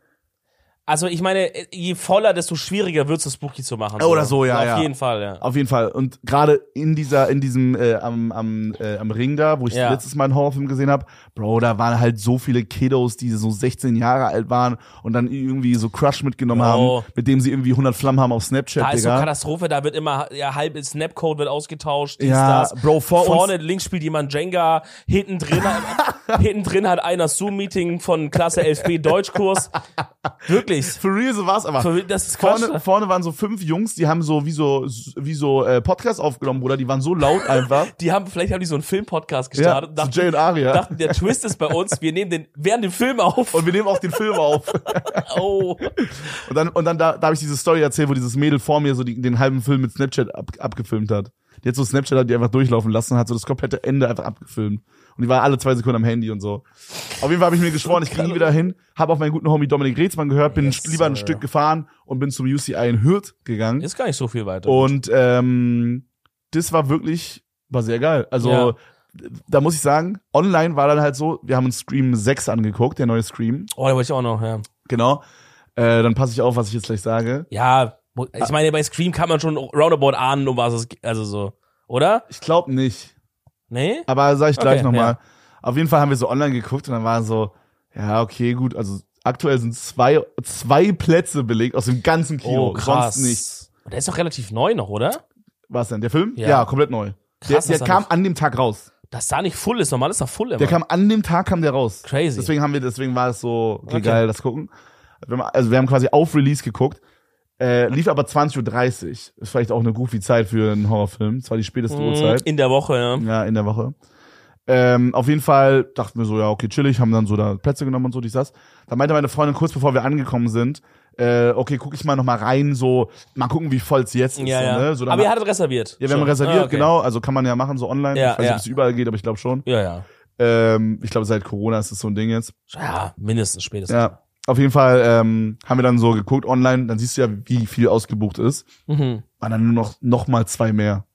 Also ich meine, je voller, desto schwieriger wird es, spooky zu machen. Oder so, ja, Auf ja. jeden Fall, ja. Auf jeden Fall. Und gerade in dieser, in diesem, äh, am, am, äh, am Ring da, wo ich Ja. letztes Mal einen Horrorfilm gesehen habe, Bro, da waren halt so viele Kiddos, die so 16 Jahre alt waren und dann irgendwie so Crush mitgenommen Bro. haben, mit dem sie irgendwie 100 Flammen haben auf Snapchat, Da ist so Digga. Katastrophe, da wird immer, ja, halb Snapcode wird ausgetauscht, Ja, das. Bro, vor Vorne links spielt jemand Jenga, hinten drin, <laughs> hinten drin hat einer Zoom-Meeting von Klasse 11b Deutschkurs. <laughs> Wirklich. For real, so war's aber. Das ist Quatsch. Vorne, vorne waren so fünf Jungs, die haben so wie so, wie so äh, Podcast aufgenommen, Bruder. Die waren so laut einfach. <laughs> Die haben, vielleicht haben die so einen Film-Podcast ja, gestartet. so dachten, Jay und Aria. dachten, der Twist ist bei uns, wir nehmen den während dem Film auf. und wir nehmen auch den Film auf. <laughs> <laughs> oh. Und dann, und dann da, da habe ich diese Story erzählt, wo dieses Mädel vor mir so die, den halben Film mit Snapchat ab, abgefilmt hat. Die hat so Snapchat hat die einfach durchlaufen lassen hat so das komplette Ende einfach abgefilmt. Und die war alle zwei Sekunden am Handy und so. Auf jeden Fall habe ich mir geschworen, ich <laughs> gehe nie wieder hin. Habe auf meinen guten Homie Dominik Reetzmann gehört, bin Yes, lieber ein. Stück gefahren und bin zum UCI in Hürth gegangen. Ist gar nicht so viel weiter. Und ähm, das war wirklich, war sehr geil. Also Ja. da muss ich sagen, online war dann halt so, wir haben uns Scream 6 angeguckt, der neue Scream. oh, da wollte ich auch noch, ja. Genau. Äh, dann passe ich auf, was ich jetzt gleich sage. Ja, ich meine, bei Scream kann man schon roundabout ahnen, um was es. Also so. Oder? Ich glaube nicht. Nee? Aber sag ich gleich Okay, nochmal. ja. Auf jeden Fall haben wir so online geguckt und dann war so, ja, okay, gut, also aktuell sind zwei, zwei Plätze belegt aus dem ganzen Kino. Oh, krass. Sonst nichts. Der ist doch relativ neu noch, oder? Was denn? Der Film? Ja. Ja, komplett neu. Krass, der der er kam an dem Tag raus. Dass da nicht full ist. Normal ist er full immer. Der kam an dem Tag kam der raus. Crazy. Deswegen haben wir, deswegen war es so, okay, Okay. geil, das gucken. Also wir haben quasi auf Release geguckt. Äh, lief aber 20.30 Uhr. Ist vielleicht auch eine goofy Zeit für einen Horrorfilm. Das war die späteste Mm, Uhrzeit. In der Woche, ja. Ja, in der Woche. Ähm, auf jeden Fall dachten wir so, ja, okay, chillig, haben dann so da Plätze genommen und so, dies, das. Da meinte meine Freundin kurz bevor wir angekommen sind, äh, okay, guck ich mal noch mal rein, so, mal gucken, wie voll es jetzt ist. Ja, so, ja. ne? so, aber ihr hattet reserviert. ja, wir haben Schon. reserviert, Ah, okay. genau, also kann man ja machen, so online. Ja, ich weiß nicht, ob es überall geht, aber ich glaube schon. Ja, ja. Ähm, ich glaube, seit Corona ist es so ein Ding jetzt. Ja, mindestens spätestens. Ja. Auf jeden Fall ähm, haben wir dann so geguckt online, dann siehst du ja, wie viel ausgebucht ist. Mhm. Waren dann nur noch, noch mal zwei mehr.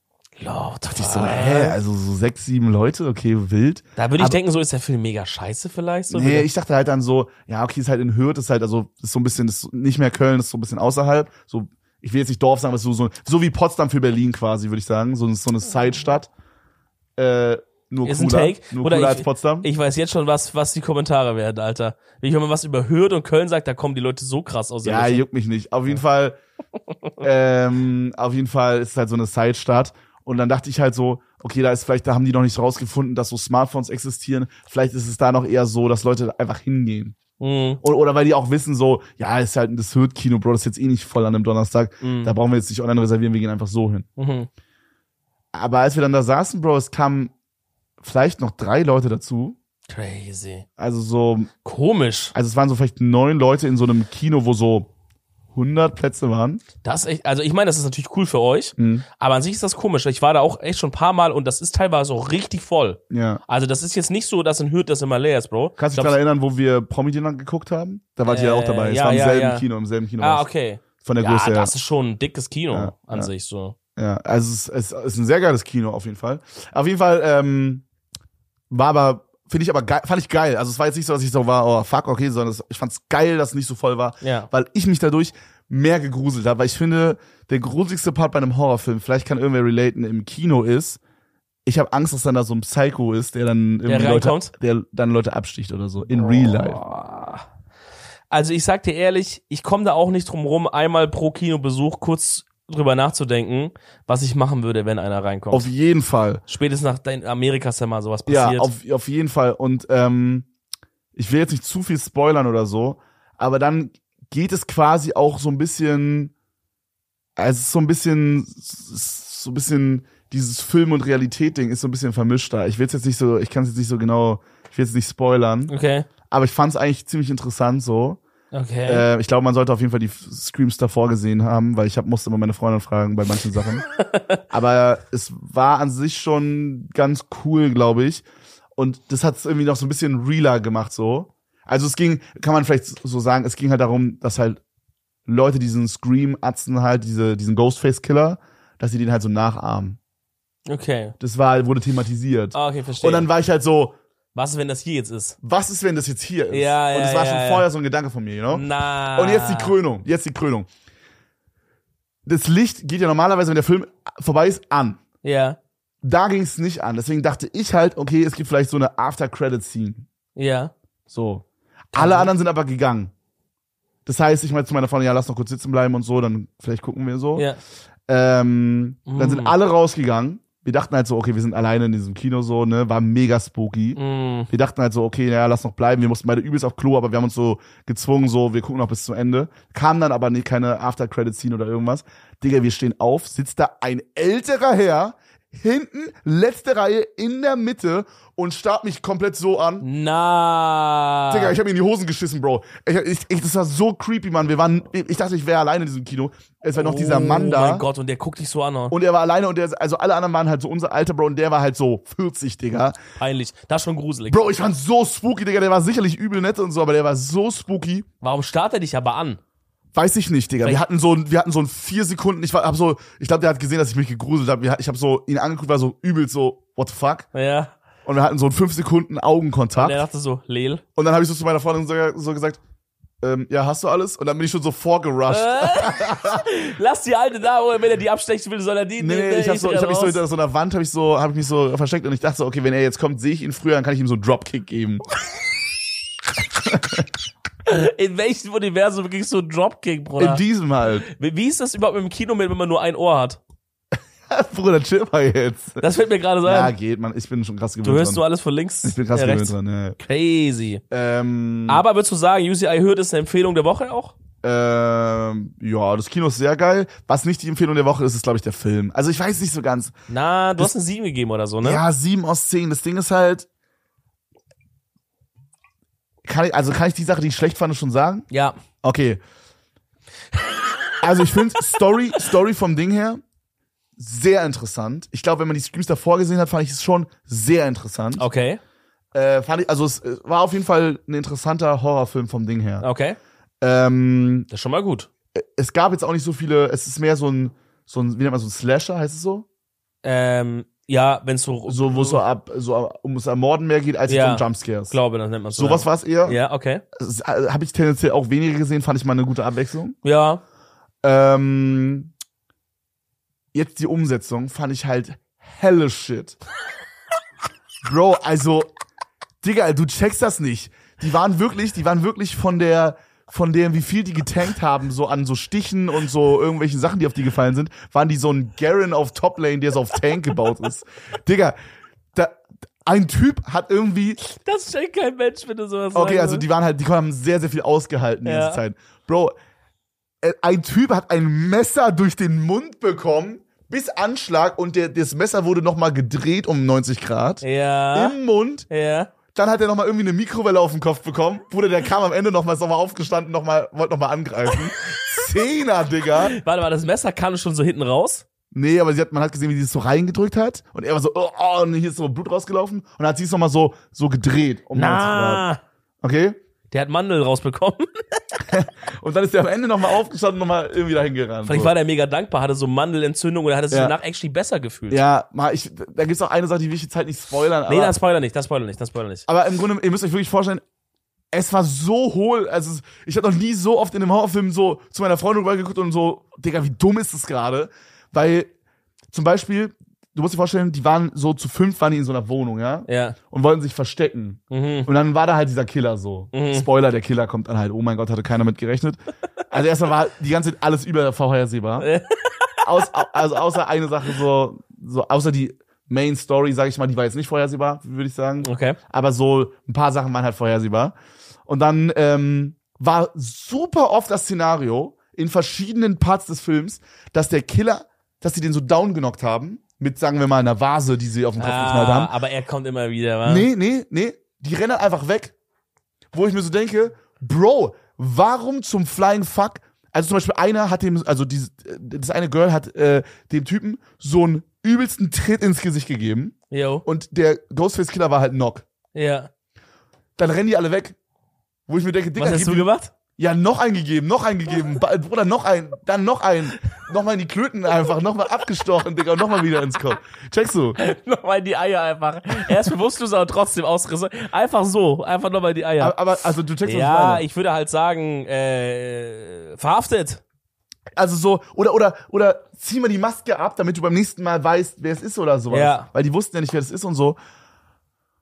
Lord, Dachte ich so, hä, also so sechs, sieben Leute, okay, wild. Da würde ich Aber- denken, so ist der Film mega scheiße vielleicht. So nee, ich dachte halt dann so, ja, okay, ist halt in Hürth, ist halt, also, ist so ein bisschen, ist nicht mehr Köln, ist so ein bisschen außerhalb. So, ich will jetzt nicht Dorf sagen, aber so, so, so wie Potsdam für Berlin quasi, würde ich sagen. So, so eine Side-Stadt. Äh, nur Ist ein cooler, Take. nur Oder cooler ich- als Potsdam. Ich weiß jetzt schon, was, was die Kommentare werden, Alter. Wenn ich mal was über Hürth und Köln sage, da kommen die Leute so krass aus ja, juckt mich nicht. Auf jeden Fall, <laughs> ähm, auf jeden Fall ist es halt so eine Side-Stadt. Und dann dachte ich halt so, okay, da ist vielleicht, da haben die noch nicht rausgefunden, dass so Smartphones existieren. Vielleicht ist es da noch eher so, dass Leute einfach hingehen. Mhm. Oder, oder weil die auch wissen so, ja, ist halt das Hürth-Kino, Bro, das ist jetzt eh nicht voll an einem Donnerstag. Mhm. Da brauchen wir jetzt nicht online reservieren, wir gehen einfach so hin. Mhm. Aber als wir dann da saßen, Bro, es kamen vielleicht noch drei Leute dazu. Crazy. Also so, Komisch. also es waren so vielleicht neun Leute in so einem Kino, wo so 100 Plätze waren. Das ist echt, also ich meine, das ist natürlich cool für euch, Mhm. aber an sich ist das komisch. Ich war da auch echt schon ein paar Mal und das ist teilweise auch richtig voll. Ja. Also das ist jetzt nicht so, dass in Hürth das immer leer ist, Bro. Kannst du Ich dich daran erinnern, wo wir Promi-Dinner geguckt haben? Da wart ihr ja auch Äh, dabei. Es ja, war im ja, selben ja. Kino, im selben Kino. Ah, okay. Von der Ja, Größe her. das ist schon ein dickes Kino Ja, an ja. sich so. Ja, also es, es ist ein sehr geiles Kino auf jeden Fall. Auf jeden Fall ähm, war aber finde ich aber geil, fand ich geil. Also es war jetzt nicht so, dass ich so war, oh fuck, okay, sondern ich fand's geil, dass es nicht so voll war, Ja. weil ich mich dadurch mehr gegruselt hat, weil ich finde, der gruseligste Part bei einem Horrorfilm, vielleicht kann irgendwer relaten, im Kino ist, ich habe Angst, dass dann da so ein Psycho ist, der dann irgendwie Leute, reinkommt? der dann Leute absticht oder so, in real life. Also ich sag dir ehrlich, ich komme da auch nicht drum rum, einmal pro Kinobesuch kurz drüber nachzudenken, was ich machen würde, wenn einer reinkommt. Auf jeden Fall. Spätestens nach in Amerika ist ja mal sowas Ja, passiert. auf, auf jeden Fall. Und ähm, ich will jetzt nicht zu viel spoilern oder so, aber dann geht es quasi auch so ein bisschen, also es ist so ein bisschen, so ein bisschen dieses Film- und Realität-Ding ist so ein bisschen vermischt da. Ich will jetzt nicht so, ich kann es jetzt nicht so genau, ich will jetzt nicht spoilern, okay. aber ich fand es eigentlich ziemlich interessant so. Okay. Äh, ich glaube, man sollte auf jeden Fall die Screams davor gesehen haben, weil ich hab, musste immer meine Freundin fragen bei manchen Sachen. <laughs> Aber es war an sich schon ganz cool, glaube ich. Und das hat es irgendwie noch so ein bisschen realer gemacht, so. Also es ging, kann man vielleicht so sagen, es ging halt darum, dass halt Leute diesen Scream-Atzen halt, diese, diesen Ghostface-Killer, dass sie den halt so nachahmen. okay. Das war, wurde thematisiert. Ah, okay, verstehe. Und dann war ich halt so, was ist, wenn das hier jetzt ist? was ist, wenn das jetzt hier ist? Ja, Und ja, das war ja, schon ja. vorher so ein Gedanke von mir, you know? Na. Und jetzt die Krönung. Jetzt die Krönung. Das Licht geht ja normalerweise, wenn der Film vorbei ist, an. Ja. Da ging es nicht an. Deswegen dachte ich halt, okay, es gibt vielleicht so eine After-Credit-Scene. Ja. So. Alle anderen sind aber gegangen. Das heißt, ich meinte zu meiner Freundin, ja, lass noch kurz sitzen bleiben und so, dann vielleicht gucken wir so. Ja. Ähm, Dann sind Mm. alle rausgegangen. Wir dachten halt so, okay, wir sind alleine in diesem Kino so, ne, war mega spooky. Mm. Wir dachten halt so, okay, ja, lass noch bleiben. Wir mussten beide übelst auf Klo, aber wir haben uns so gezwungen, so, wir gucken noch bis zum Ende. Kam dann aber nicht keine After-Credit-Scene oder irgendwas. Digga, wir stehen auf, sitzt da ein älterer Herr, hinten, letzte Reihe, in der Mitte und starrt mich komplett so an. Na. Digga, ich habe mir in die Hosen geschissen, Bro. Ich, ich, ich, das war so creepy, Mann. Wir waren, ich dachte, ich wäre alleine in diesem Kino. Es war noch dieser Mann Oh da. mein Gott, und der guckt dich so an. oh. Und er war alleine und der, also alle anderen waren halt so unser alter Bro und der war halt so 40, Digga. Peinlich. Das ist schon gruselig. Bro, ich fand so spooky, Digga. Der war sicherlich übel nett und so, aber der war so spooky. Warum starrt er dich aber an? Weiß ich nicht, Digga. Wir hatten so, wir hatten so ein vier Sekunden. Ich war, hab so, ich glaube, der hat gesehen, dass ich mich gegruselt habe. Ich habe so ihn angeguckt, war so übel so, what the fuck? Ja. Und wir hatten so einen fünf Sekunden Augenkontakt. Und er dachte so, Lel. Und dann habe ich so zu meiner Freundin so, so gesagt, ähm, ja, hast du alles? Und dann bin ich schon so vorgerusht. <laughs> Lass die Alte da, oder wenn er die abstechen will, soll er die Nee, nee, ich habe so, ich hab mich so hinter so einer Wand, habe ich so, habe ich mich so versteckt und ich dachte so, okay, wenn er jetzt kommt, sehe ich ihn früher, dann kann ich ihm so einen Dropkick geben. <laughs> <laughs> In welchem Universum wirklich so ein Dropkick, Bruder? In diesem halt. Wie wie ist das überhaupt mit dem Kino, wenn man nur ein Ohr hat? <laughs> Bruder, chill mal jetzt. Das fällt mir gerade so Ja, geht, man. Ich bin schon krass gewöhnt Du hörst dran. nur alles von links. ich bin krass ja, gewöhnt dran, ja. Crazy. Ähm, Aber würdest du sagen, UCI Hürth ist eine Empfehlung der Woche auch? ähm, ja, das Kino ist sehr geil. Was nicht die Empfehlung der Woche ist, ist, glaube ich, der Film. Also ich weiß nicht so ganz. Na, du Das- hast eine 7 gegeben oder so, ne? Ja, sieben aus zehn. Das Ding ist halt. Kann ich, also kann ich die Sache, die ich schlecht fand, schon sagen? Ja. Okay. Also ich finde Story, Story vom Ding her sehr interessant. Ich glaube, wenn man die Screams davor gesehen hat, fand ich es schon sehr interessant. Okay. Äh, fand ich, also es äh, war auf jeden Fall ein interessanter Horrorfilm vom Ding her. Okay. Ähm, Das ist schon mal gut. es gab jetzt auch nicht so viele, es ist mehr so ein, so ein, wie nennt man so ein Slasher, heißt es so? Ähm, ja, wenn es so, So, wo es so ab, so ums Ermorden mehr geht, als Ja. um Jumpscares. glaube, das nennt man so. Sowas war es eher. Ja, okay. Habe ich tendenziell auch weniger gesehen, fand ich mal eine gute Abwechslung. Ja. Ähm, jetzt die Umsetzung fand ich halt helle Shit. <laughs> Bro, also, Digga, du checkst das nicht. Die waren wirklich, die waren wirklich von der, von dem, wie viel die getankt haben, so an so Stichen und so irgendwelchen Sachen, die auf die gefallen sind, waren die so ein Garen auf Toplane, der so auf Tank gebaut ist. Digga, da, ein Typ hat irgendwie, Das schenkt kein Mensch, wenn du sowas Okay, sagst. also die waren halt, die haben sehr, sehr viel ausgehalten Ja. ganze Zeit. Bro, äh, ein Typ hat ein Messer durch den Mund bekommen, bis Anschlag und der, das Messer wurde nochmal gedreht um 90 Grad. Ja. Im Mund. Ja. Dann hat er nochmal irgendwie eine Mikrowelle auf den Kopf bekommen. Bruder, der kam am Ende nochmal, ist nochmal aufgestanden, nochmal, wollte nochmal angreifen. <laughs> Zehner, Digga. Warte mal, das Messer kam schon so hinten raus? Nee, aber sie hat, man hat gesehen, wie sie es so reingedrückt hat. Und er war so, oh, oh und hier ist so Blut rausgelaufen. Und dann hat sie es nochmal so, so gedreht um 90 Grad. Na. Okay? Der hat Mandel rausbekommen. <laughs> Und dann ist er am Ende nochmal aufgestanden und nochmal irgendwie dahin gerannt. Vielleicht so. war der mega dankbar, hatte so Mandelentzündung und er hatte sich Ja. danach actually besser gefühlt. Ja, mal, ich, da gibt's auch eine Sache, die will ich jetzt halt nicht spoilern. Nee, aber, das Spoiler nicht, das Spoiler nicht, das Spoiler nicht. aber im Grunde, ihr müsst euch wirklich vorstellen, es war so hohl. Also es- ich habe noch nie so oft in einem Horrorfilm so zu meiner Freundin rübergeguckt und so, Digga, wie dumm ist das gerade? Weil zum Beispiel, du musst dir vorstellen, die waren so zu fünf, waren die in so einer Wohnung, ja, Ja. und wollten sich verstecken. Mhm. Und dann war da halt dieser Killer so. Mhm. Spoiler, der Killer kommt dann halt. Oh mein Gott, hatte keiner mit gerechnet. <laughs> Also erstmal war die ganze Zeit alles übervorhersehbar. Aus, au- also außer eine Sache so, so außer die Main Story, sag ich mal, die war jetzt nicht vorhersehbar, würde ich sagen. Okay. Aber so ein paar Sachen waren halt vorhersehbar. Und dann ähm, war super oft das Szenario in verschiedenen Parts des Films, dass der Killer, dass sie den so downgenockt haben mit, sagen wir mal, einer Vase, die sie auf den Kopf geknallt haben. Ah, aber er kommt immer wieder, wa? Nee, nee, nee. Die rennen einfach weg. Wo ich mir so denke, Bro, warum zum Flying Fuck? Also zum Beispiel einer hat dem, also dieses, das eine Girl hat äh, dem Typen so einen übelsten Tritt ins Gesicht gegeben Jo. und der Ghostface Killer war halt Knock. Ja. Dann rennen die alle weg. Wo ich mir denke, Digga, Was hast du gemacht? Ja, noch eingegeben, noch eingegeben. Bruder, noch ein, dann noch ein. Nochmal in die Klöten einfach, nochmal abgestochen, Digga, und nochmal wieder ins Kopf. Checkst du? <laughs> nochmal in die Eier einfach. Er ist bewusstlos, aber trotzdem Ausrisse. Einfach so. Einfach nochmal in die Eier. Aber, aber also du checkst, ich ja, meine. ich würde halt sagen, äh, verhaftet. Also so, oder, oder, oder zieh mal die Maske ab, damit du beim nächsten Mal weißt, wer es ist oder sowas. Ja. Weil die wussten ja nicht, wer das ist und so.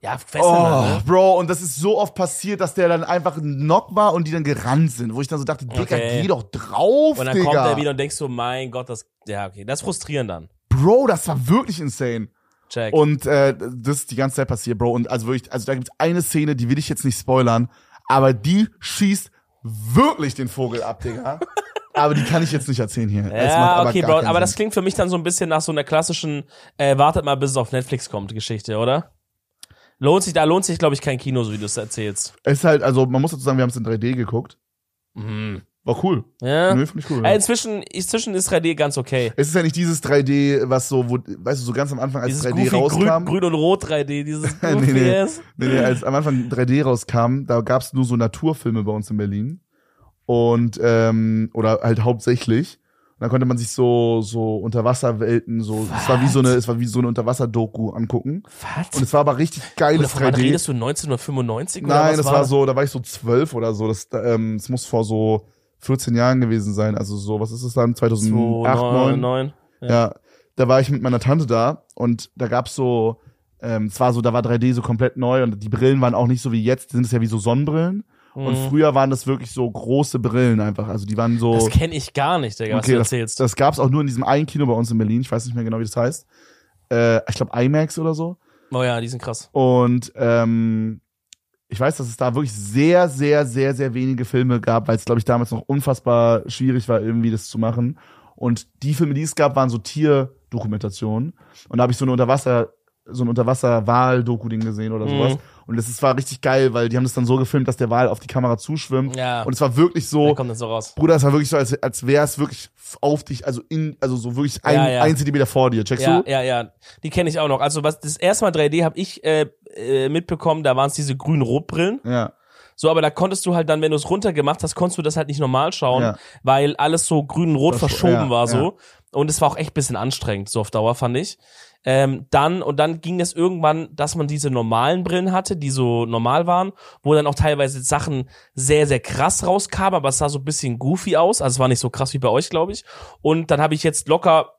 Ja, festhalten, Oh, ne? Bro, und das ist so oft passiert, dass der dann einfach ein Knock war und die dann gerannt sind. Wo ich dann so dachte, Digga, Okay. geh doch drauf, Und dann Digga. kommt er wieder und denkst so, mein Gott, das, ja, okay, das ist frustrierend dann. Bro, das war wirklich insane. Check. Und äh, das ist die ganze Zeit passiert, Bro. Und also wirklich, also da gibt's eine Szene, die will ich jetzt nicht spoilern, aber die schießt wirklich den Vogel ab, Digga. <laughs> aber die kann ich jetzt nicht erzählen hier. Ja, aber okay, Bro, aber das Sinn. klingt für mich dann so ein bisschen nach so einer klassischen, äh, wartet mal, bis es auf Netflix kommt, Geschichte, oder? Lohnt sich, da lohnt sich, glaube ich, kein Kino, so wie du es erzählst. Es ist halt, also man muss dazu sagen, wir haben es in 3D geguckt. Mhm. War cool. Ja. Nö, finde ich cool. Äh, Ja. inzwischen, inzwischen ist 3D ganz okay. Es ist ja nicht dieses 3D, was so, wo, weißt du, so ganz am Anfang, als Dieses 3D goofy rauskam. grün, grün und rot 3D, dieses <laughs> Nee, nee. Nee, nee, als am Anfang 3D rauskam, da gab's nur so Naturfilme bei uns in Berlin. Und, ähm, oder halt hauptsächlich. Und dann konnte man sich so, so Unterwasserwelten, so, es war wie so eine, es war wie so eine Unterwasser-Doku angucken. Und Was? es war aber richtig geiles Oder von wann 3D. redest du 1995 oder Nein, was das war so, da war ich so zwölf oder so. Das, ähm, das muss vor so 14 Jahren gewesen sein. Also so, was ist es dann? 2008, 2009? 9. Ja. da war ich mit meiner Tante da und da gab's so, ähm, es war so, da war 3D so komplett neu und die Brillen waren auch nicht so wie jetzt, die sind es ja wie so Sonnenbrillen. Und früher waren das wirklich so große Brillen einfach. Also die waren so. Mhm. Das kenne ich gar nicht, Digga, was okay, du das, erzählst. das gab's auch nur in diesem einen Kino bei uns in Berlin. Ich weiß nicht mehr genau, wie das heißt. Äh, ich glaube IMAX oder so. oh ja, die sind krass. Und ähm, ich weiß, dass es da wirklich sehr, sehr, sehr, sehr wenige Filme gab, weil es, glaube ich, damals noch unfassbar schwierig war, irgendwie das zu machen. Und die Filme, die es gab, waren so Tierdokumentationen. Und da habe ich so eine Unterwasser, so ein Unterwasser-Wal-Doku-Ding gesehen oder Mhm. Und das ist, war richtig geil, weil die haben das dann so gefilmt, dass der Wal auf die Kamera zuschwimmt. Ja. Und es war wirklich so, kommt das so raus. Bruder, es war wirklich so, als, als wäre es wirklich auf dich, also in, also so wirklich ein, Ja, ja. ein Zentimeter vor dir. Checkst Ja, du? ja, ja. Die kenne ich auch noch. Also was das erste Mal 3D habe ich äh, äh, mitbekommen, da waren es diese grünen Rotbrillen. Ja. So, aber da konntest du halt dann, wenn du es runtergemacht hast, konntest du das halt nicht normal schauen, Ja. weil alles so grün und rot Versch- verschoben ja, war ja. so. Und es war auch echt bisschen anstrengend, so auf Dauer, fand ich. Ähm, dann, und dann ging es irgendwann, dass man diese normalen Brillen hatte, die so normal waren, wo dann auch teilweise Sachen sehr, sehr krass rauskamen, aber es sah so ein bisschen goofy aus. Also es war nicht so krass wie bei euch, glaube ich. Und dann habe ich jetzt locker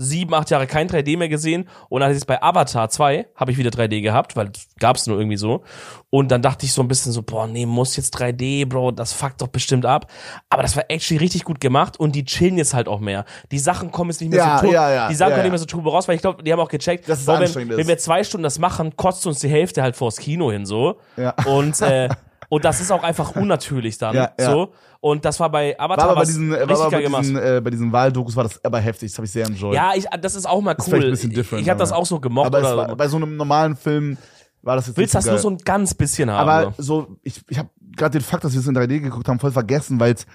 sieben, acht Jahre kein 3D mehr gesehen und dann jetzt bei Avatar 2 habe ich wieder 3D gehabt, weil gab es nur irgendwie so. Und dann dachte ich so ein bisschen so, boah, nee, muss jetzt 3D, Bro, das fuckt doch bestimmt ab. Aber das war actually richtig gut gemacht und die chillen jetzt halt auch mehr. Die Sachen kommen jetzt nicht mehr Ja, so ja, ja, die Sachen ja, kommen ja. nicht mehr so turbo raus, weil ich glaube, die haben auch gecheckt, Dass es boah, wenn, wenn wir zwei Stunden das machen, kotzt uns die Hälfte halt vors Kino hin so. Ja. Und äh, <laughs> und das ist auch einfach <laughs> unnatürlich dann Ja, ja. so. Und das war bei Avatar War aber bei was diesen, äh, war richtig geil bei diesen, äh, bei diesen Wahldokus war das aber heftig, das habe ich sehr enjoyed. Ja, ich, das ist auch mal ist vielleicht cool. ein bisschen different, ich habe das auch so gemocht. aber oder war, bei so einem normalen Film war das jetzt willst das nicht nur so so ein ganz bisschen haben. aber so, ich, ich habe gerade den Fakt, dass wir es in 3D geguckt haben, voll vergessen, weil es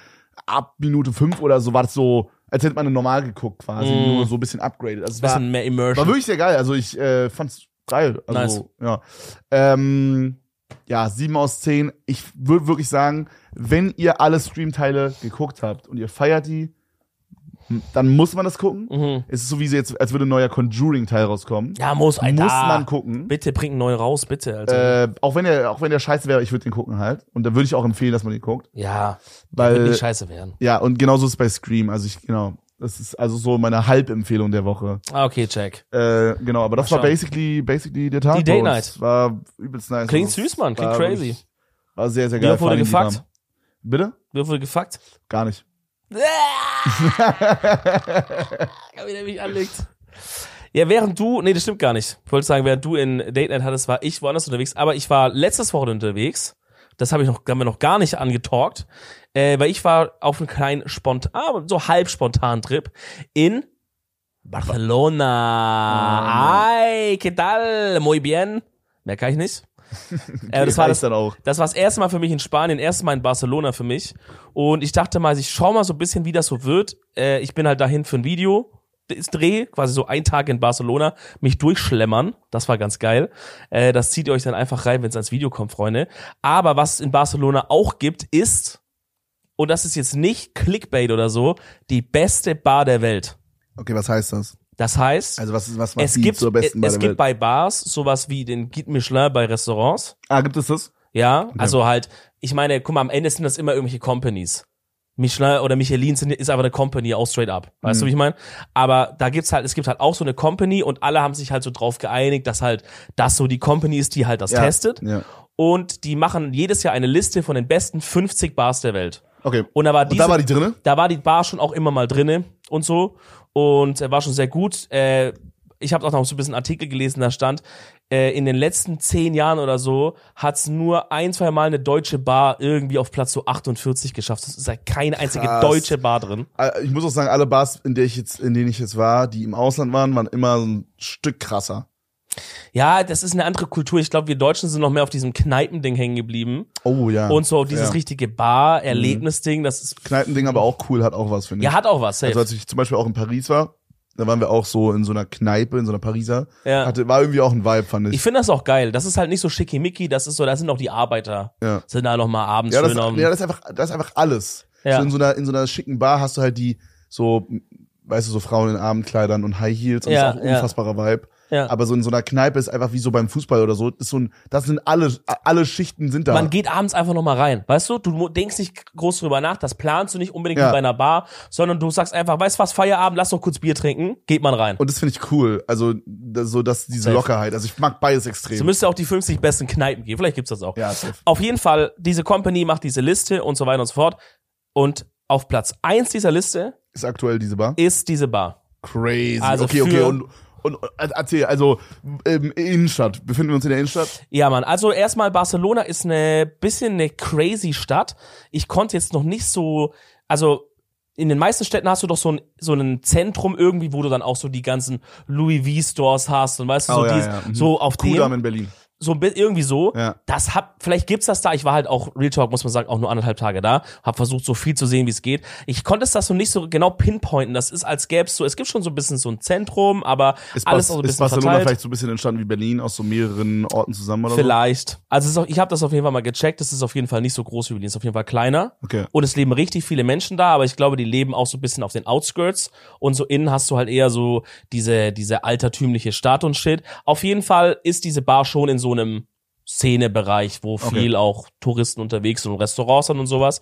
ab Minute 5 oder so war das so, als hätte man normal geguckt quasi, Mm. nur so ein bisschen upgraded. Also ein war, bisschen mehr Immersion. war wirklich sehr geil, also ich äh, fand's geil. Also, Nice. ja. Ähm, ja, 7 aus 10. Ich würde wirklich sagen, wenn ihr alle Streamteile geguckt habt und ihr feiert die, dann muss man das gucken. Mhm. Es ist so wie jetzt, als würde ein neuer Conjuring-Teil rauskommen. Ja, muss, Alter. Muss man gucken. Bitte bring einen neuen raus, bitte, Alter. Äh, auch wenn der, auch wenn der scheiße wäre, ich würde den gucken halt. Und da würde ich auch empfehlen, dass man den guckt. ja, Weil, wird nicht scheiße werden. ja, und genauso ist es bei Scream. Also ich, genau. Das ist also so meine Halbempfehlung der Woche. Ah, okay, check. Äh, genau, aber das war basically, basically der Tag. Die uns. Night. War übelst nice. Klingt süß, Mann, klingt war crazy. War sehr, sehr geil. oft wurde gefuckt? Bitte? Wie wurde gefuckt? Gar nicht. wie der mich anlegt. Ja, während du, nee, das stimmt gar nicht. Ich wollte sagen, während du in Date Night hattest, war ich woanders unterwegs, aber ich war letztes Wochenende unterwegs. Das habe ich noch, haben wir noch gar nicht angetalkt, äh, weil ich war auf einem kleinen spontan, so halb spontan Trip in Barcelona. Ay, ¿qué tal? Muy bien. Mehr kann ich nicht. <laughs> äh, das war das, dann auch. das war das erste Mal für mich in Spanien, erstes Mal in Barcelona für mich. Und ich dachte mal, ich schau mal so ein bisschen, wie das so wird. Äh, ich bin halt dahin für ein Video. Dreh, quasi so ein Tag in Barcelona, mich durchschlemmern. Das war ganz geil. Äh, das zieht ihr euch dann einfach rein, wenn es ans Video kommt, Freunde. Aber was es in Barcelona auch gibt, ist, und das ist jetzt nicht Clickbait oder so, die beste Bar der Welt. Okay, was heißt das? Das heißt, Also was, was es gibt, zur besten bei es der gibt Welt? bei Bars sowas wie den Guide Michelin bei Restaurants. Ah, gibt es das? Ja, also halt, ich meine, guck mal, am Ende sind das immer irgendwelche Companies. Michelin oder Michelin sind, ist aber eine Company, auch straight up. Weißt du, wie ich meine? Aber da gibt's halt, es gibt halt auch so eine Company und alle haben sich halt so drauf geeinigt, dass halt das so die Company ist, die halt das Ja. testet. Ja. Und die machen jedes Jahr eine Liste von den besten 50 Bars der Welt. Okay. Und da war Und diese, da war die drinne? da war die Bar schon auch immer mal drinne und so und äh, war schon sehr gut. Äh, ich habe auch noch so ein bisschen Artikel gelesen, da stand, äh, in den letzten zehn Jahren oder so hat's nur ein, zwei Mal eine deutsche Bar irgendwie auf Platz so 48 geschafft. Es ist halt keine einzige Krass. deutsche Bar drin. Äh, Ich muss auch sagen, alle Bars, in der ich jetzt, in denen ich jetzt war, die im Ausland waren, waren immer so ein Stück krasser. Ja, das ist eine andere Kultur. Ich glaube, wir Deutschen sind noch mehr auf diesem Kneipending hängen geblieben. Oh ja. Und so dieses ja. richtige Bar-Erlebnisding, das ist, Kneipending aber auch cool, hat auch was, finde ich. ja, hat auch was. Safe. Also als ich zum Beispiel auch in Paris war, da waren wir auch so in so einer Kneipe, in so einer Pariser. Ja. Hatte, war irgendwie auch ein Vibe, fand ich. ich finde das auch geil. Das ist halt nicht so schickimicki, das ist so, da sind auch die Arbeiter. ja. Sind da noch mal abends Ja, das, ja, das ist einfach, das ist einfach alles. Ja. So in so einer, in so einer schicken Bar hast du halt die, so, weißt du, so Frauen in Abendkleidern und High Heels und Ja, das ist auch ein ja. unfassbarer Vibe. Ja. Aber so in so einer Kneipe ist einfach wie so beim Fußball oder so, ist so ein, das sind alle, alle Schichten sind da. Man geht abends einfach noch mal rein. Weißt du, du denkst nicht groß drüber nach, das planst du nicht unbedingt Ja. bei einer Bar, sondern du sagst einfach, weißt du was, Feierabend, lass doch kurz Bier trinken, geht man rein. und das finde ich cool. Also, das, so, dass diese Safe. Lockerheit. Also, ich mag beides extrem. So müsste auch die 50 besten Kneipen geben. Vielleicht gibt's das auch. ja, safe. Auf jeden Fall, diese Company macht diese Liste und so weiter und so fort. Und auf Platz eins dieser Liste Ist aktuell diese Bar. ist diese Bar. Crazy. Also okay, okay. Und, und, und erzähl, also, ähm, Innenstadt. Befinden wir uns in der Innenstadt? Ja, Mann. Also erstmal Barcelona ist eine bisschen eine crazy Stadt. Ich konnte jetzt noch nicht so, also in den meisten Städten hast du doch so ein so ein Zentrum irgendwie, wo du dann auch so die ganzen Louis V Stores hast und weißt du so, Oh, ja, dies, ja. Mhm. so auf Kudamm dem in Berlin. So ein irgendwie so. Ja. Das hat vielleicht gibt's das da. Ich war halt auch Real Talk muss man sagen auch nur anderthalb Tage da. Hab versucht so viel zu sehen wie es geht. Ich konnte es das so nicht so genau pinpointen. Das ist als gäbe es so. Es gibt schon so ein bisschen so ein Zentrum, aber Ist, alles Bas auch so ein ist bisschen Barcelona verteilt. vielleicht so ein bisschen entstanden wie Berlin aus so mehreren Orten zusammen oder Vielleicht. Also es ist auch, ich habe das auf jeden Fall mal gecheckt. Es ist auf jeden Fall nicht so groß wie Berlin. Es ist auf jeden Fall kleiner. so? Okay. Und es leben richtig viele Menschen da, aber ich glaube, die leben auch so ein bisschen auf den Outskirts. Und so innen hast du halt eher so diese, diese altertümliche Stadt und Shit. Auf jeden Fall ist diese Bar schon in so einem Szenebereich, wo Okay. viel auch Touristen unterwegs sind und Restaurants sind und sowas.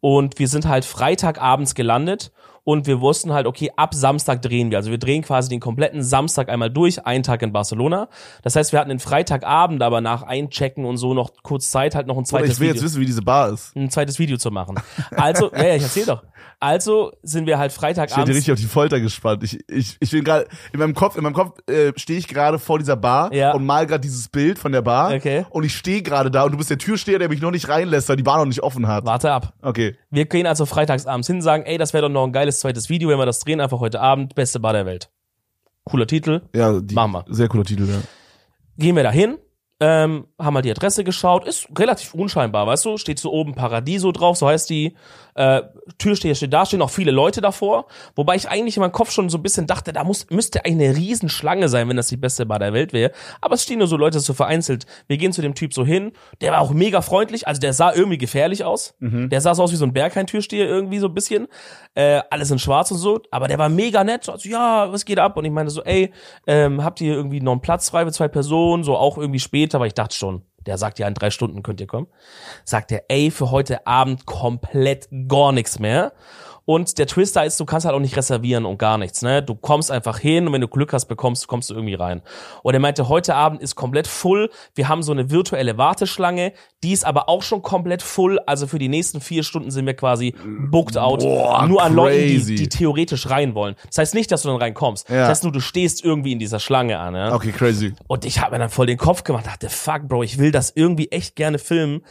Und wir sind halt Freitagabends gelandet und wir wussten halt, okay, ab Samstag drehen wir. Also wir drehen quasi den kompletten Samstag einmal durch, einen Tag in Barcelona. Das heißt, wir hatten den Freitagabend, aber nach Einchecken und so noch kurz Zeit, halt noch ein zweites ich will Video jetzt wissen, wie diese Bar ist. ein zweites Video zu machen. Also, ja, ja, ich erzähl doch. Also sind wir halt Ich stehe Freitagabends. richtig auf die Folter gespannt. Ich, ich, ich bin gerade in meinem Kopf, in meinem Kopf äh, stehe ich gerade vor dieser Bar Ja. und mal gerade dieses Bild von der Bar. Okay. Und ich stehe gerade da und du bist der Türsteher, der mich noch nicht reinlässt, weil die Bar noch nicht offen hat. Warte ab. Okay. Wir gehen also freitagsabends hin, sagen, ey, das wäre doch noch ein geiles zweites Video, wenn wir das drehen, einfach heute Abend, beste Bar der Welt. Cooler Titel. Ja, die, Machen wir. sehr cooler Titel, ja. Gehen wir da hin. ähm, haben mal die Adresse geschaut, ist relativ unscheinbar, weißt du, steht so oben Paradiso drauf, so heißt die, äh, Türsteher steht da, stehen auch viele Leute davor, wobei ich eigentlich in meinem Kopf schon so ein bisschen dachte, da muss, müsste eine Riesenschlange sein, wenn das die beste Bar der Welt wäre, aber es stehen nur so Leute so vereinzelt. Wir gehen zu dem Typ so hin, der war auch mega freundlich, also der sah irgendwie gefährlich aus, der sah so aus wie so ein Berghain-Türsteher irgendwie so ein bisschen, äh, alles in schwarz und so, aber der war mega nett, so, also, ja, was geht ab? Und ich meinte so, ey, ähm, habt ihr irgendwie noch einen Platz frei für zwei Personen, so auch irgendwie später, weil ich dachte schon, der sagt ja, in drei Stunden könnt ihr kommen. Sagt er, ey, für heute Abend komplett gar nichts mehr. Und der Twister ist, du kannst halt auch nicht reservieren und gar nichts, ne? Du kommst einfach hin und wenn du Glück hast, bekommst, kommst du irgendwie rein. Und er meinte, heute Abend ist komplett full. Wir haben so eine virtuelle Warteschlange, die ist aber auch schon komplett full. Also für die nächsten vier Stunden sind wir quasi booked out. Boah, nur an Leuten, die, crazy. die theoretisch rein wollen. Das heißt nicht, dass du dann reinkommst. Ja. Das heißt nur, du stehst irgendwie in dieser Schlange an, ja? Okay, crazy. Und ich habe mir dann voll den Kopf gemacht, dachte, fuck, Bro, ich will das irgendwie echt gerne filmen.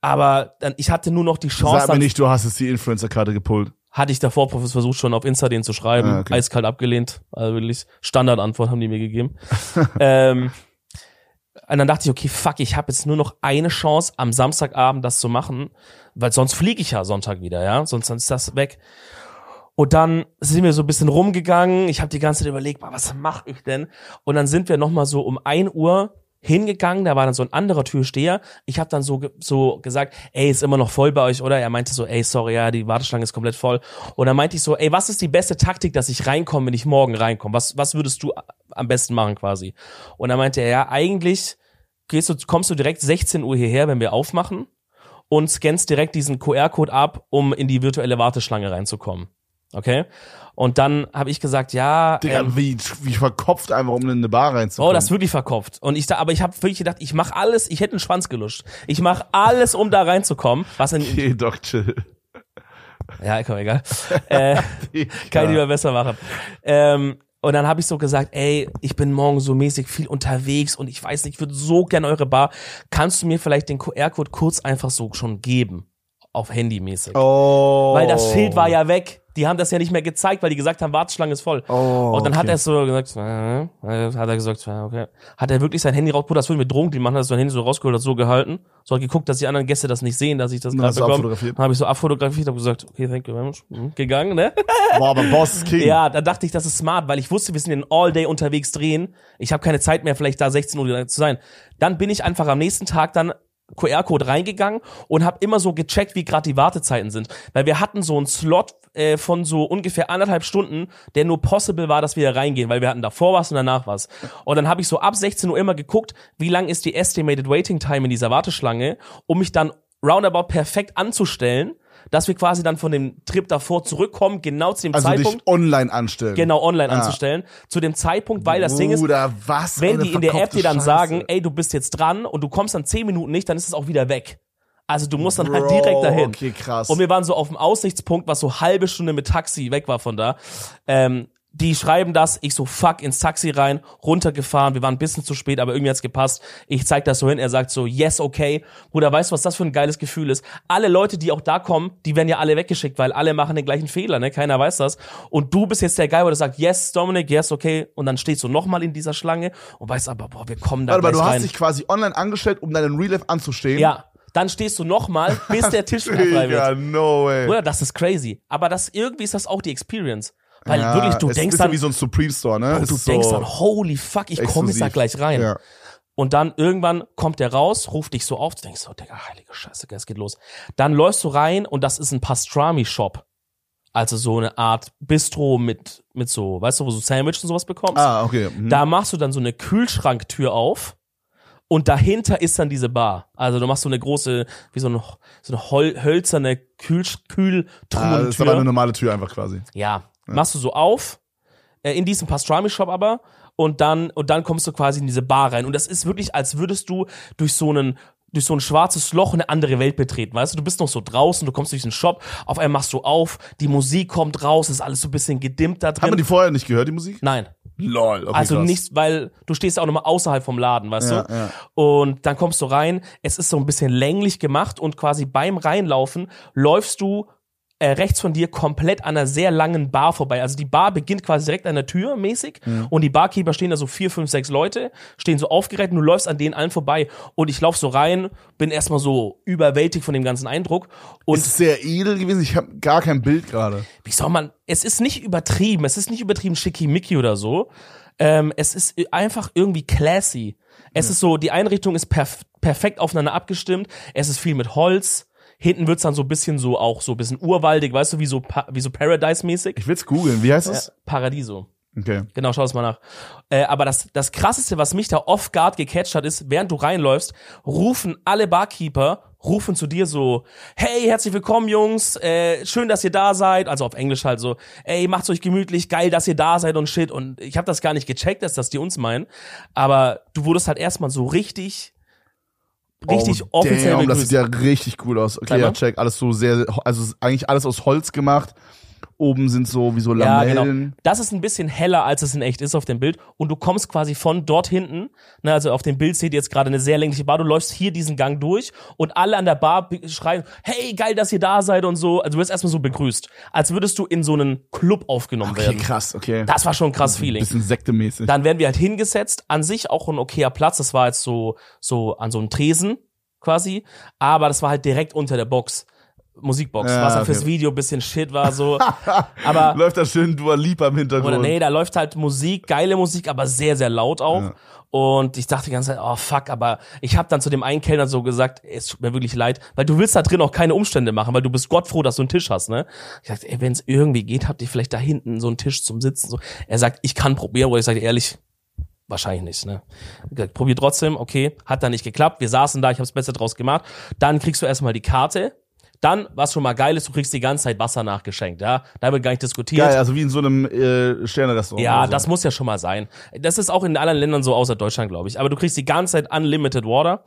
Aber dann, ich hatte nur noch die Chance, Sag mir nicht, du hast jetzt die Influencer-Karte gepullt. Hatte ich davor versucht schon auf Insta den zu schreiben, Ah, okay. eiskalt abgelehnt, also wirklich Standardantwort haben die mir gegeben. <laughs> ähm, und dann dachte ich, okay, fuck, ich habe jetzt nur noch eine Chance am Samstagabend das zu machen, weil sonst fliege ich ja Sonntag wieder, ja, sonst ist das weg. Und dann sind wir so ein bisschen rumgegangen. Ich habe die ganze Zeit überlegt, "Boah, was mache ich denn? Und dann sind wir noch mal so um ein Uhr hingegangen. Da war dann so ein anderer Türsteher. Ich habe dann so so gesagt, ey, ist immer noch voll bei euch, oder? Er meinte so, ey, sorry, ja, die Warteschlange ist komplett voll. Und dann meinte ich so, ey, was ist die beste Taktik, dass ich reinkomme, wenn ich morgen reinkomme? Was was würdest du am besten machen quasi? Und dann meinte er, ja, eigentlich gehst du kommst du direkt 16 Uhr hierher, wenn wir aufmachen und scannst direkt diesen QR-Code ab, um in die virtuelle Warteschlange reinzukommen. Okay? Und dann habe ich gesagt, ja, Digga, ähm, wie, wie verkopft einfach, um in eine Bar reinzukommen. oh, das ist wirklich verkopft. Und ich da, aber ich habe wirklich gedacht, ich mache alles, ich hätte einen Schwanz geluscht. Ich mache alles, um da reinzukommen. Was in, Okay, doch, chill. ja, komm, egal. <laughs> äh, kann ich lieber besser machen. Ähm, und dann habe ich so gesagt, ey, ich bin morgen so mäßig viel unterwegs und ich weiß nicht, ich würde so gerne eure Bar. Kannst du mir vielleicht den QR-Code kurz einfach so schon geben? Auf Handymäßig. Oh. Weil das Schild war ja weg. Die haben das ja nicht mehr gezeigt, weil die gesagt haben, Warteschlange ist voll. Oh, und dann hat okay. er so gesagt, äh, äh, hat er gesagt, ja, okay. Hat er wirklich sein Handy raus, Bruder, das würde mit Drogen, die machen, hat sein Handy so rausgeholt, hat so gehalten. So hat geguckt, dass die anderen Gäste das nicht sehen, dass ich das gerade bekomme. Dann habe ich so abfotografiert, habe gesagt, okay, thank you very much. Mhm, Gegangen, ne? Boah, aber Boss <laughs> King. Ja, da dachte ich, das ist smart, weil ich wusste, wir sind in All Day unterwegs drehen. Ich habe keine Zeit mehr, vielleicht da 16 Uhr zu sein. Dann bin ich einfach am nächsten Tag dann QR-Code reingegangen und habe immer so gecheckt, wie gerade die Wartezeiten sind. Weil wir hatten so einen Slot äh, von so ungefähr anderthalb Stunden, der nur possible war, dass wir da reingehen, weil wir hatten davor was und danach was. Und dann habe ich so ab 16 Uhr immer geguckt, wie lang ist die Estimated Waiting Time in dieser Warteschlange, um mich dann roundabout perfekt anzustellen, dass wir quasi dann von dem Trip davor zurückkommen, genau zu dem Also Zeitpunkt dich online anstellen. genau online Ah. anzustellen. Zu dem Zeitpunkt, weil das Ding ist, was wenn die in der App dir dann Scheiße. sagen, ey, du bist jetzt dran und du kommst dann zehn Minuten nicht, dann ist es auch wieder weg. Also du musst dann halt Bro, direkt dahin. Okay, krass. Und wir waren so auf dem Aussichtspunkt, was so halbe Stunde mit Taxi weg war von da. Ähm, die schreiben das, ich so fuck ins Taxi rein, runtergefahren, wir waren ein bisschen zu spät, aber irgendwie hat's gepasst. Ich zeig das so hin, er sagt so, yes, okay. Bruder, weißt du, was das für ein geiles Gefühl ist? Alle Leute, die auch da kommen, die werden ja alle weggeschickt, weil alle machen den gleichen Fehler, ne? Keiner weiß das. Und du bist jetzt der Guy, wo der sagt, yes, Dominic, yes, okay. Und dann stehst du nochmal in dieser Schlange und weißt aber, boah, wir kommen da Warte gleich du hast rein. dich quasi online angestellt, um deinen Real Life anzustehen. ja, dann stehst du nochmal, bis der <laughs> Tisch wieder frei wird. No way. Bruder, das ist crazy. Aber das irgendwie ist das auch die Experience. Weil ja, wirklich, du es denkst ist dann, wie so ein Supreme Store, ne? Bro, Es du ist denkst so dann, holy fuck, ich komme jetzt da gleich rein. Ja. Und dann irgendwann kommt der raus, ruft dich so auf, du denkst so, Digga, heilige Scheiße, es geht los. Dann läufst du rein und das ist ein Pastrami-Shop. Also so eine Art Bistro mit, mit so, weißt du, wo du Sandwich und sowas bekommst. Ah, okay. Mhm. Da machst du dann so eine Kühlschranktür auf und dahinter ist dann diese Bar. Also du machst so eine große, wie so eine, so eine hol hölzerne Kühl ah, Kühltruhentür. das ist aber eine normale Tür einfach quasi. Ja, machst du so auf, äh, in diesem Pastrami-Shop aber, und dann, und dann kommst du quasi in diese Bar rein. Und das ist wirklich, als würdest du durch so einen, durch so ein schwarzes Loch eine andere Welt betreten, weißt du? Du bist noch so draußen, du kommst durch den Shop, auf einmal machst du auf, die Musik kommt raus, ist alles so ein bisschen gedimmt da Haben wir drin. die vorher nicht gehört, die Musik? Nein. Lol, okay, Also krass. nichts, weil du stehst ja auch nochmal außerhalb vom Laden, weißt Ja, du? ja. Und dann kommst du rein, es ist so ein bisschen länglich gemacht und quasi beim Reinlaufen läufst du äh, rechts von dir komplett an einer sehr langen Bar vorbei. Also die Bar beginnt quasi direkt an der Tür mäßig und die Barkeeper stehen da so vier, fünf, sechs Leute, stehen so aufgeregt und du läufst an denen allen vorbei und ich lauf so rein, bin erstmal so überwältigt von dem ganzen Eindruck und ist es sehr edel gewesen. Ich habe gar kein Bild gerade. wie soll man, es ist nicht übertrieben, es ist nicht übertrieben schickimicki oder so. Ähm, es ist einfach irgendwie classy. Es ist so, die Einrichtung ist perf perfekt aufeinander abgestimmt. Es ist viel mit Holz. Hinten wird's dann so ein bisschen so auch so ein bisschen urwaldig, weißt du, wie so, Pa- wie so Paradise-mäßig. Ich will's googeln. Wie heißt Äh, es? Paradiso. Okay. Genau, schau es mal nach. Äh, aber das, das krasseste, was mich da off guard gecatcht hat, ist, während du reinläufst, rufen alle Barkeeper, rufen zu dir so, hey, herzlich willkommen, Jungs, äh, schön, dass ihr da seid. Also auf Englisch halt so, ey, macht's euch gemütlich, geil, dass ihr da seid und shit. Und ich habe das gar nicht gecheckt, dass das die uns meinen. Aber du wurdest halt erstmal so richtig, richtig oh, offiziell damn, Das sieht ja richtig cool aus. Okay, ja, mal. check. Alles so sehr, also eigentlich alles aus Holz gemacht. Oben sind so wie so Ja, Lamellen. genau. Das ist ein bisschen heller, als es in echt ist auf dem Bild. Und du kommst quasi von dort hinten. Ne, also auf dem Bild seht ihr jetzt gerade eine sehr längliche Bar. Du läufst hier diesen Gang durch und alle an der Bar schreien, hey, geil, dass ihr da seid und so. Also du wirst erstmal so begrüßt. Als würdest du in so einen Club aufgenommen Okay, werden. krass, okay. Das war schon ein krass Feeling. Bisschen sektemäßig. Dann werden wir halt hingesetzt. An sich auch ein okayer Platz. Das war jetzt so, so an so einem Tresen quasi. Aber das war halt direkt unter der Box. Musikbox, Ja, was halt okay. fürs Video ein bisschen shit war, so. <laughs> aber Läuft da schön Dua Lipa im Hintergrund. oder nee, da läuft halt Musik, geile Musik, aber sehr, sehr laut auch. Ja. Und ich dachte die ganze Zeit, oh fuck, aber ich habe dann zu dem einen Kellner so gesagt, es tut mir wirklich leid, weil du willst da drin auch keine Umstände machen, weil du bist Gott froh, dass du einen Tisch hast, ne? Ich sagte, ey, wenn es irgendwie geht, habt ihr vielleicht da hinten so einen Tisch zum Sitzen. So. Er sagt, ich kann probieren, oder ich sage ehrlich, wahrscheinlich nicht, ne? Probier trotzdem, okay, hat dann nicht geklappt. Wir saßen da, ich habe das Beste draus gemacht. Dann kriegst du erstmal die Karte. Dann, was schon mal geil ist, du kriegst die ganze Zeit Wasser nachgeschenkt, ja? Da wird gar nicht diskutiert. Geil, also wie in so einem äh, Sterne-Restaurant. Ja, so. das muss ja schon mal sein. Das ist auch in anderen Ländern so, außer Deutschland, glaube ich. Aber du kriegst die ganze Zeit unlimited Water.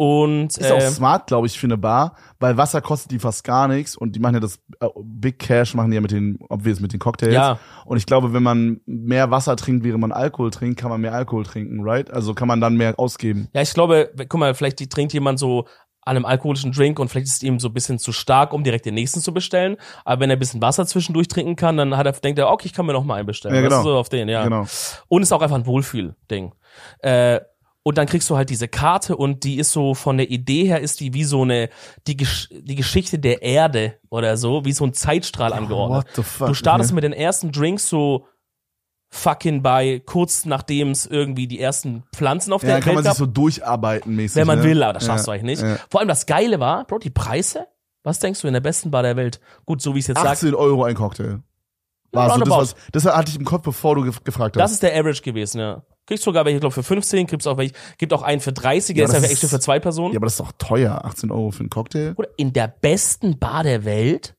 Und Ist auch ähm, smart, glaube ich, für eine Bar, weil Wasser kostet die fast gar nichts und die machen ja das äh, Big Cash machen die ja mit den, obvious mit den Cocktails. Ja. Und ich glaube, wenn man mehr Wasser trinkt, während man Alkohol trinkt, kann man mehr Alkohol trinken, right? Also kann man dann mehr ausgeben. ja, ich glaube, guck mal, vielleicht trinkt jemand so an einem alkoholischen Drink und vielleicht ist es ihm so ein bisschen zu stark, um direkt den nächsten zu bestellen. Aber wenn er ein bisschen Wasser zwischendurch trinken kann, dann hat er, denkt er, okay, ich kann mir noch mal einen bestellen. Ja, genau. du, so auf den, ja. Genau. Und ist auch einfach ein Wohlfühl-Ding. Äh, und dann kriegst du halt diese Karte und die ist so von der Idee her ist die wie so eine die, Gesch die Geschichte der Erde oder so, wie so ein Zeitstrahl angeordnet. what the fuck, du startest okay. mit den ersten Drinks so fucking bei kurz nachdem es irgendwie die ersten Pflanzen auf Ja, der dann kann man Welt sich gab, so durcharbeiten mäßig. wenn man ne? will, aber das schaffst ja. du eigentlich nicht. Ja. Vor allem das Geile war, Bro, die Preise. Was denkst du in der besten Bar der Welt? Gut, so wie ich es jetzt sage, 18 Euro ein Cocktail. War so, das, was, das hatte ich im Kopf, bevor du gef gefragt hast. Das ist der Average gewesen, ja. Kriegst sogar welche, glaube für 15, gibt's auch welche, gibt auch einen für 30, Ja, der ist ja ist- für zwei Personen. ja, aber das ist doch teuer, 18 Euro für einen Cocktail. Oder in der besten Bar der Welt?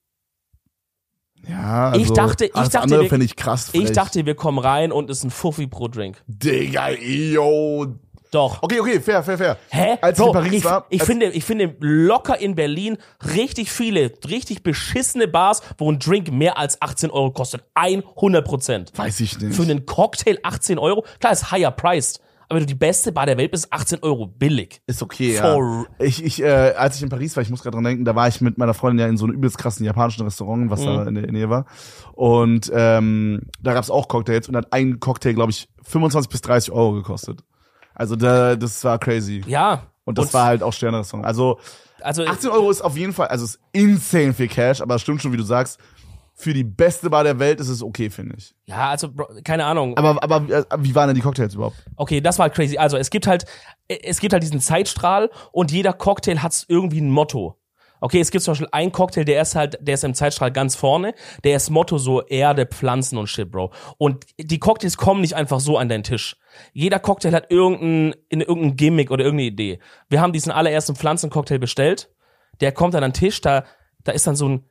Ja, also, Ich dachte- ich dachte, andere wir- ich krass frech. Ich dachte, wir kommen rein und es ist ein Fuffi pro Drink. Digga, yo. Doch. Okay, okay, fair, fair, fair. Hä? Als Bro, ich in Paris ich, war, ich finde, ich finde locker in Berlin richtig viele, richtig beschissene Bars, wo ein Drink mehr als 18 Euro kostet. 100 Prozent. weiß ich nicht. Für einen Cocktail 18 Euro? Klar, ist higher priced. Aber wenn du die beste Bar der Welt bist, 18 Euro billig. Ist okay, For- ja. Ich, ich, äh, als ich in Paris war, ich muss gerade dran denken, da war ich mit meiner Freundin ja in so einem übelst krassen japanischen Restaurant, was Mhm. da in der Nähe war. Und ähm, da gab's auch Cocktails und hat ein Cocktail, glaube ich, 25 bis 30 Euro gekostet. Also da, das war crazy. Ja. Und das war halt auch Sterne-Restaurant. Also also 18 Euro ist auf jeden Fall, also ist insane viel Cash, aber es stimmt schon, wie du sagst, für die beste Bar der Welt ist es okay, finde ich. ja, also Bro, keine Ahnung. Aber, aber äh, wie waren denn die Cocktails überhaupt? Okay, das war crazy. Also es gibt halt, es gibt halt diesen Zeitstrahl und jeder Cocktail hat irgendwie ein Motto. Okay, es gibt zum Beispiel einen Cocktail, der ist halt, der ist im Zeitstrahl ganz vorne, der ist Motto so Erde, Pflanzen und shit, Bro. Und die Cocktails kommen nicht einfach so an deinen Tisch. Jeder Cocktail hat irgendein, in irgendein Gimmick oder irgendeine Idee. Wir haben diesen allerersten Pflanzencocktail bestellt, der kommt dann an den Tisch, da, da ist dann so ein,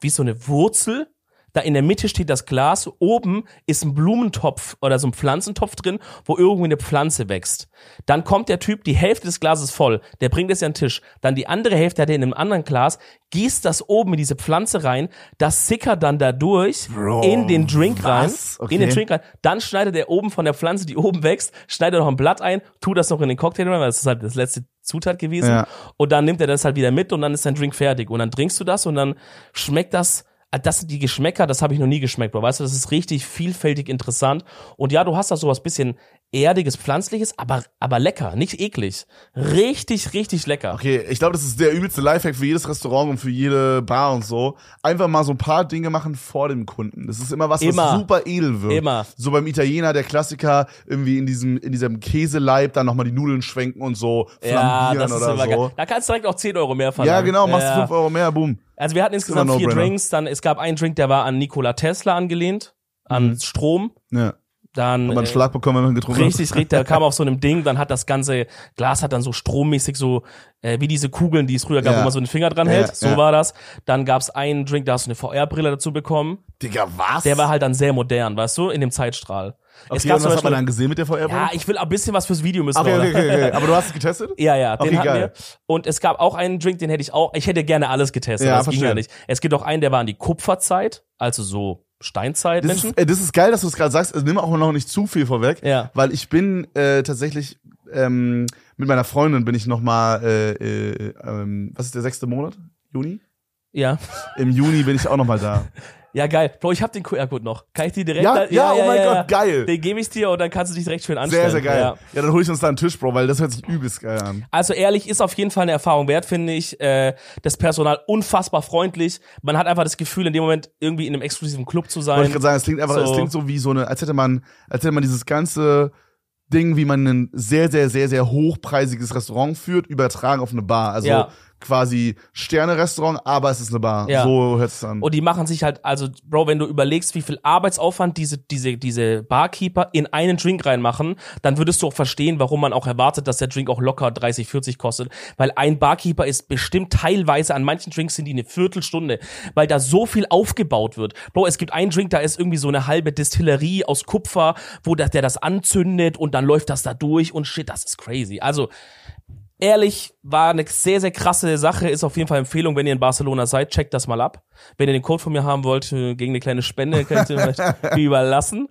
wie so eine Wurzel, Da in der Mitte steht das Glas, oben ist ein Blumentopf oder so ein Pflanzentopf drin, wo irgendwie eine Pflanze wächst. Dann kommt der Typ, die Hälfte des Glases voll, der bringt es ja an den Tisch. Dann die andere Hälfte hat er in einem anderen Glas, gießt das oben in diese Pflanze rein, das sickert dann dadurch Bro, in den Drink rein, was? Okay. in den Drink rein. Dann schneidet er oben von der Pflanze, die oben wächst, schneidet er noch ein Blatt ein, tut das noch in den Cocktail rein, weil das ist halt das letzte Zutat gewesen. Ja. Und dann nimmt er das halt wieder mit und dann ist dein Drink fertig. Und dann trinkst du das und dann schmeckt das. Ah, Das sind die Geschmäcker, das habe ich noch nie geschmeckt, Bro. Weißt du, das ist richtig vielfältig interessant. Und ja, du hast da sowas bisschen erdiges, pflanzliches, aber, aber lecker, nicht eklig. Richtig, richtig lecker. Okay, ich glaube, das ist der übelste Lifehack für jedes Restaurant und für jede Bar und so. Einfach mal so ein paar Dinge machen vor dem Kunden. Das ist immer was, was Immer. super edel wird. Immer. So beim Italiener, der Klassiker, irgendwie in diesem, in diesem Käseleib dann nochmal die Nudeln schwenken und so Ja, flambieren das ist oder so. geil. Da kannst du direkt auch 10 Euro mehr verlangen. Ja, genau, machst du Ja. 5 Euro mehr, boom. Also wir hatten insgesamt immer vier. Drinks. Dann, es gab einen Drink, der war an Nikola Tesla angelehnt, an Mhm. Strom. Ja. Dann Hat einen äh, Schlag bekommen, wenn man getrunken Richtig, richtig. Der kam auf so einem Ding, dann hat das ganze Glas hat dann so strommäßig so, äh, wie diese Kugeln, die es früher gab, Ja. wo man so den Finger dran Ja, hält. So ja. war das. Dann gab's einen Drink, da hast du eine VR-Brille dazu bekommen. hat. Digga, was? Der war halt dann sehr modern, weißt du, in dem Zeitstrahl. okay, es und gab was zum hat man dann gesehen mit der VR-Brille? ja, ich will ein bisschen was fürs Video müssen. okay, okay, okay, okay. <laughs> Aber du hast es getestet? Ja, ja, den Okay, hatten geil. wir. Und es gab auch einen Drink, den hätte ich auch, ich hätte gerne alles getestet, Ja, das ging verstehe. ja nicht. Es gibt auch einen, der war an die Kupferzeit, also so Steinzeit Das ist, äh, das ist geil, dass du es gerade sagst. Also, nimm auch noch nicht zu viel vorweg, Ja. weil ich bin äh, tatsächlich ähm, mit meiner Freundin bin ich noch mal, äh, äh, ähm, was ist der sechste Monat? Juni? Ja. Im Juni bin ich auch noch mal da. <laughs> Ja, geil. Bro, ich hab den QR-Code noch. Kann ich dir direkt Ja, da- ja, oh mein Gott, geil. Den gebe ich dir und dann kannst du dich direkt schön anstellen. Sehr, sehr geil. Ja. Ja, dann hol ich uns da einen Tisch, Bro, weil das hört sich übelst geil an. Also ehrlich, ist auf jeden Fall eine Erfahrung wert, finde ich. Äh, das Personal unfassbar freundlich. Man hat einfach das Gefühl, in dem Moment irgendwie in einem exklusiven Club zu Wollte sein. ich gerade sagen, es klingt einfach, So. es klingt so wie so eine, als hätte man, als hätte man dieses ganze Ding, wie man ein sehr, sehr, sehr, sehr hochpreisiges Restaurant führt, übertragen auf eine Bar. Also Ja. Quasi Sterne-Restaurant, aber es ist eine Bar. Ja. So hört es an. Und die machen sich halt, also, Bro, wenn du überlegst, wie viel Arbeitsaufwand diese, diese, diese Barkeeper in einen Drink reinmachen, dann würdest du auch verstehen, warum man auch erwartet, dass der Drink auch locker 30, 40 kostet. Weil ein Barkeeper ist bestimmt teilweise, an manchen Drinks sind die eine Viertelstunde, weil da so viel aufgebaut wird. Bro, es gibt einen Drink, da ist irgendwie so eine halbe Distillerie aus Kupfer, wo der, der das anzündet und dann läuft das da durch und shit, das ist crazy. Also, ehrlich, war eine sehr, sehr krasse Sache. Ist auf jeden Fall Empfehlung, wenn ihr in Barcelona seid, checkt das mal ab. Wenn ihr den Code von mir haben wollt, äh, gegen eine kleine Spende, könnt ihr vielleicht <laughs> überlassen.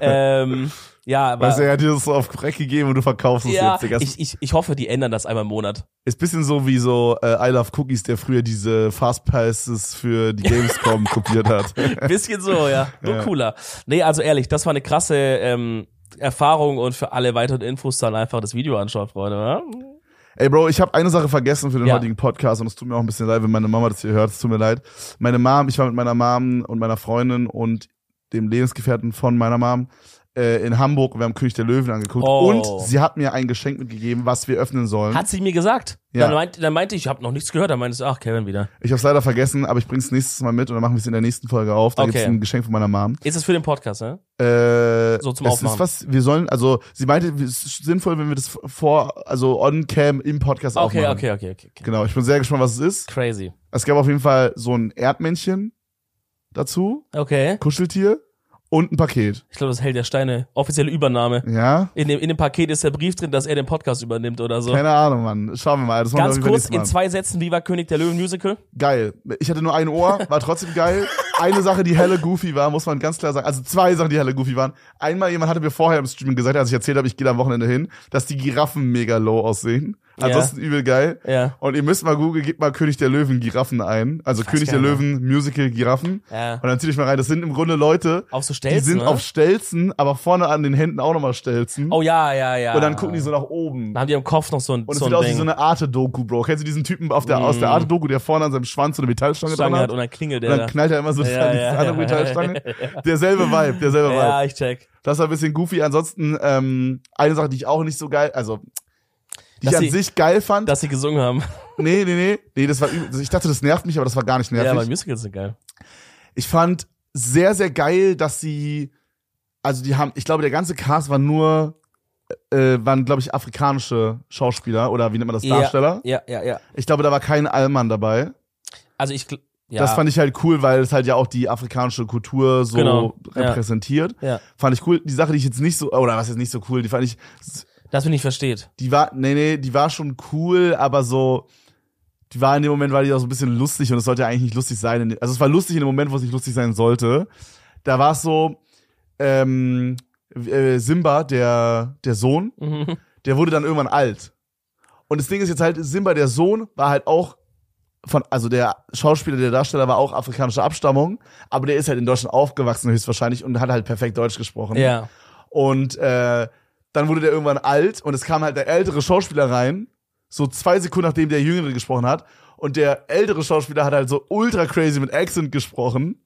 Ähm, ja, aber, er hat dir das so auf Crack gegeben und du verkaufst es ja, jetzt, ich, ich, ich hoffe, die ändern das einmal im Monat. Ist bisschen so wie so äh, I Love Cookies, der früher diese Fast Passes für die <laughs> Gamescom kopiert hat. <laughs> Bisschen so, ja. Nur Ja. cooler. Nee, also ehrlich, das war eine krasse ähm, Erfahrung und für alle weiteren Infos dann einfach das Video anschauen, Freunde. Ja? Ey, Bro, ich habe eine Sache vergessen für den Ja. heutigen Podcast und es tut mir auch ein bisschen leid, wenn meine Mama das hier hört. Es tut mir leid. Meine Mom, ich war mit meiner Mom und meiner Freundin und dem Lebensgefährten von meiner Mom äh, in Hamburg. Wir haben König der Löwen angeguckt Oh. und sie hat mir ein Geschenk mitgegeben, was wir öffnen sollen. Hat sie mir gesagt. Ja. Dann, meinte, dann meinte ich, ich habe noch nichts gehört. Dann meinte ich, ach, Kevin wieder. Ich habe es leider vergessen, aber ich bring's nächstes Mal mit und dann machen wir es in der nächsten Folge auf. Da Okay. gibt's ein Geschenk von meiner Mom. Ist es für den Podcast, ne? Äh, So zum es Aufmachen. ist was, wir sollen, also sie meinte, es ist sinnvoll, wenn wir das vor, also on cam im Podcast Okay, aufmachen. okay, okay, okay, okay. Genau, ich bin sehr gespannt, was es ist. Crazy. Es gab auf jeden Fall so ein Erdmännchen dazu, Okay. Kuscheltier und ein Paket. Ich glaube, das hält der Steine. Offizielle Übernahme. Ja? In dem, in dem Paket ist der Brief drin, dass er den Podcast übernimmt oder so. Keine Ahnung, Mann. Schauen wir mal. Das Ganz kurz, in zwei Sätzen, wie war König der Löwen Musical? Geil. Ich hatte nur ein Ohr, war trotzdem geil. Eine Sache, die helle goofy war, muss man ganz klar sagen. Also zwei Sachen, die helle goofy waren. Einmal, jemand hatte mir vorher im Stream gesagt, als ich erzählt habe, ich gehe da am Wochenende hin, dass die Giraffen mega low aussehen. Ansonsten übel geil. Ja. Und ihr müsst mal googeln, gebt mal König der Löwen Giraffen ein. Also König der geil, Löwen Musical Giraffen. Ja. Und dann zieht euch mal rein. Das sind im Grunde Leute, Auf so die Stelzen, sind ne? auf Stelzen, aber vorne an den Händen auch nochmal Stelzen. Oh ja, ja, ja. Und dann gucken die so nach oben. Dann haben die am Kopf noch so ein, Und es so sieht aus wie so eine Arte-Doku, Bro. Kennst du diesen Typen auf der, aus der Arte-Doku, der vorne an seinem Schwanz so eine Metallstange dran Stange hat? hat und dann klingelt Und der dann da. knallt er immer so Ja, <laughs> an die ja, andere ja. Metallstange. <laughs> Derselbe Vibe, derselbe Vibe. Ja, ich check. Das war ein bisschen goofy. Ansonsten, ähm, eine Sache, die ich auch nicht so geil, also, die Dass ich an sie- sich geil fand. Dass sie gesungen haben. nee, nee, nee. Nee, das war, ich dachte, das nervt mich, aber das war gar nicht nervig. Ja, aber Musicals sind geil. Ich fand sehr, sehr geil, dass sie, also die haben, ich glaube, der ganze Cast war nur, äh, waren, glaube ich, afrikanische Schauspieler oder wie nennt man das, Darsteller. Ja, ja, ja. Ich glaube, da war kein Allmann dabei. Also ich, Ja. Das fand ich halt cool, weil es halt ja auch die afrikanische Kultur so Genau, ja. repräsentiert. Ja. Fand ich cool. Die Sache, die ich jetzt nicht so, oder was ist nicht so cool, die fand ich, Das bin ich versteht. die war, nee, nee, die war schon cool, aber so, die war in dem Moment, war die auch so ein bisschen lustig und es sollte ja eigentlich nicht lustig sein. Also es war lustig in dem Moment, wo es nicht lustig sein sollte. Da war es so, ähm, äh, Simba, der, der Sohn, Mhm. der wurde dann irgendwann alt. Und das Ding ist jetzt halt, Simba, der Sohn, war halt auch von, also der Schauspieler, der Darsteller war auch afrikanischer Abstammung, aber der ist halt in Deutschland aufgewachsen höchstwahrscheinlich und hat halt perfekt Deutsch gesprochen. Ja. Und äh, dann wurde der irgendwann alt und es kam halt der ältere Schauspieler rein, so zwei Sekunden nachdem der Jüngere gesprochen hat. Und der ältere Schauspieler hat halt so ultra crazy mit Accent gesprochen.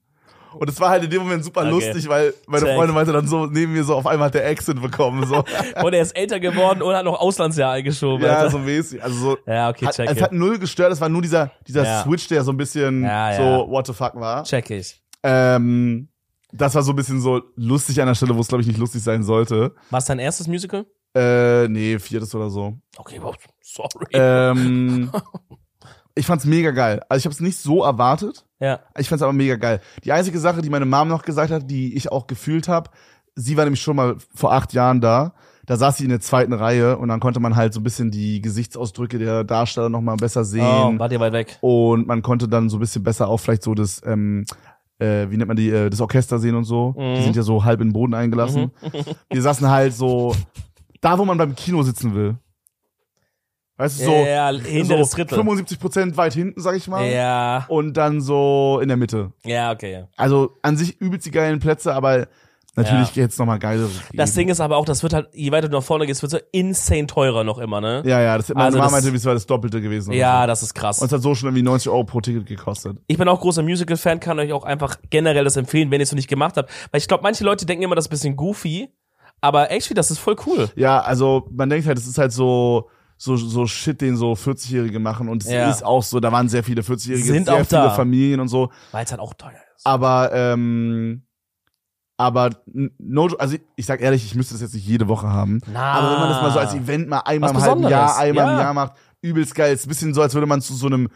Und es war halt in dem Moment super Okay. lustig, weil meine Check. Freundin meinte dann so, neben mir so, auf einmal hat der Accent bekommen. So. <laughs> Und er ist älter geworden und hat noch Auslandsjahr eingeschoben. ja, Alter. so mäßig. Also so, ja okay, hat, check es hat null gestört, es war nur dieser, dieser Ja. Switch, der so ein bisschen Ja, so ja. what the fuck war. Check ich. Ähm, das war so ein bisschen so lustig an der Stelle, wo es glaube ich nicht lustig sein sollte. War es dein erstes Musical? Äh, nee, viertes oder so. Okay, wow, sorry. Ähm, ich fand's mega geil. Also ich habe es nicht so erwartet. ja. Ich fand's aber mega geil. Die einzige Sache, die meine Mom noch gesagt hat, die ich auch gefühlt habe, sie war nämlich schon mal vor acht Jahren da. Da saß sie in der zweiten Reihe und dann konnte man halt so ein bisschen die Gesichtsausdrücke der Darsteller noch mal besser Oh, sehen. war dir weit weg. und man konnte dann so ein bisschen besser auch vielleicht so das, ähm, äh, wie nennt man die, äh, das Orchester sehen und so. Die Mhm. sind ja so halb in den Boden eingelassen. Wir saßen halt so da, wo man beim Kino sitzen will. Weißt du, so, ja, hinteres so Drittel. 75 Prozent weit hinten, sag ich mal. Ja, Und dann so in der Mitte. ja, okay, ja. Also an sich übelst die geilen Plätze, aber natürlich Ja. jetzt noch mal geilere. Das. Ding ist aber auch, das wird halt, je weiter du nach vorne gehst, wird es so insane teurer noch immer, ne? Ja, ja, das meine Also Mama das- meinte, es war das Doppelte gewesen. Ja, so. das ist krass. Und es hat so schon irgendwie 90 Euro pro Ticket gekostet. Ich bin auch großer Musical-Fan, kann euch auch einfach generell das empfehlen, wenn ihr es noch nicht gemacht habt. Weil ich glaube, manche Leute denken immer, das ist ein bisschen goofy, aber actually, das ist voll cool. Ja, also man denkt halt, es ist halt so so so Shit, den so 40-Jährige machen und es Ja. ist auch so, da waren sehr viele 40-Jährige, Sind sehr auch viele da. Familien und so, Weil es halt auch teuer ist. aber ähm, aber no, also ich, sag ehrlich, ich müsste das jetzt nicht jede Woche haben, Na. aber wenn man das mal so als Event mal einmal im halben Jahr, einmal im ja. Jahr macht, übelst geil, ist ein bisschen so, als würde man zu so einem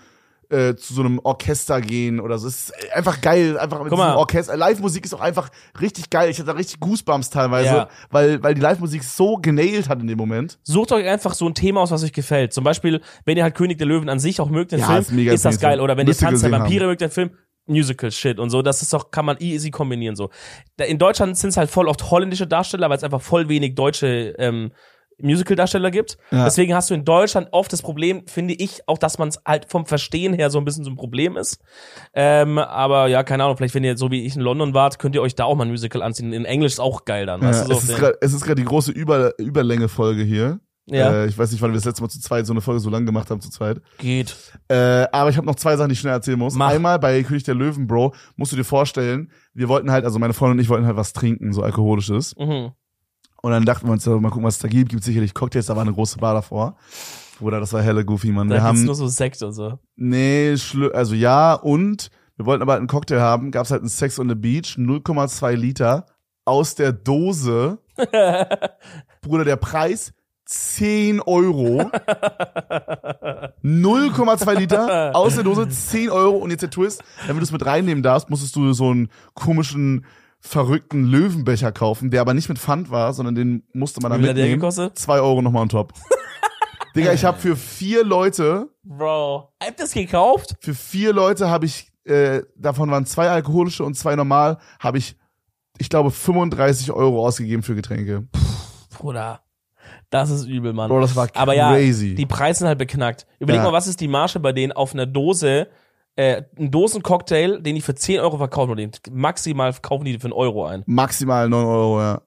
äh, zu so einem Orchester gehen oder so. Es ist einfach geil, einfach mit Guck diesem mal. Orchester. Live-Musik ist auch einfach richtig geil. Ich hatte da richtig Goosebumps teilweise, Ja. weil, weil die Live-Musik so genailt hat in dem Moment. Sucht euch einfach so ein Thema aus, was euch gefällt. Zum Beispiel, wenn ihr halt König der Löwen an sich auch mögt, den Ja, Film, ist mega ist das geil. Oder wenn ihr Tanz der Vampire haben. mögt, den Film, Musical-Shit und so. Das ist doch, kann man easy kombinieren so. In Deutschland sind es halt voll oft holländische Darsteller, weil es einfach voll wenig deutsche ähm, Musical-Darsteller gibt. Ja. Deswegen hast du in Deutschland oft das Problem, finde ich, auch, dass man es halt vom Verstehen her so ein bisschen so ein Problem ist. Ähm, aber ja, keine Ahnung, vielleicht wenn ihr so wie ich in London wart, könnt ihr euch da auch mal ein Musical anziehen. In Englisch ist auch geil dann. Ja, weißt du, so es, ist grad, es ist gerade die große Über, Überlänge-Folge hier. Ja. Äh, ich weiß nicht, wann wir das letzte Mal zu zweit so eine Folge so lang gemacht haben, zu zweit. geht. Äh, aber ich habe noch zwei Sachen, die ich schnell erzählen muss. Mach. Einmal bei König der Löwen, Bro, musst du dir vorstellen, wir wollten halt, also meine Freundin und ich wollten halt was trinken, so alkoholisches. Mhm. Und dann dachten wir uns, mal gucken, was es da gibt. Gibt sicherlich Cocktails, da war eine große Bar davor. Bruder, das war helle Goofy, Mann. Da wir haben, nur so Sekt und so. nee, also ja, und wir wollten aber halt einen Cocktail haben. Gab's halt einen Sex on the Beach, 0,2 Liter aus der Dose. <laughs> Bruder, der Preis 10 Euro. 0,2 Liter aus der Dose, 10 Euro. Und jetzt der Twist, wenn du es mit reinnehmen darfst, musstest du so einen komischen, verrückten Löwenbecher kaufen, der aber nicht mit Pfand war, sondern den musste man dann Wie viel hat der mitnehmen. gekostet? 2 Euro nochmal on top. <laughs> Digga, ich habe für vier Leute, Bro. Habt ihr das gekauft? für vier Leute habe ich, äh, davon waren zwei alkoholische und zwei normal, habe ich, ich glaube, 35 Euro ausgegeben für Getränke. Bruder. Das ist übel, Mann. Bro, das war Aber ja, crazy. die Preise sind halt beknackt. Überleg Ja. mal, was ist die Marge bei denen auf einer Dose, äh, ein Dosencocktail, den die für 10 Euro verkaufen oder den maximal kaufen die für einen Euro ein. Maximal 9 Euro, ja.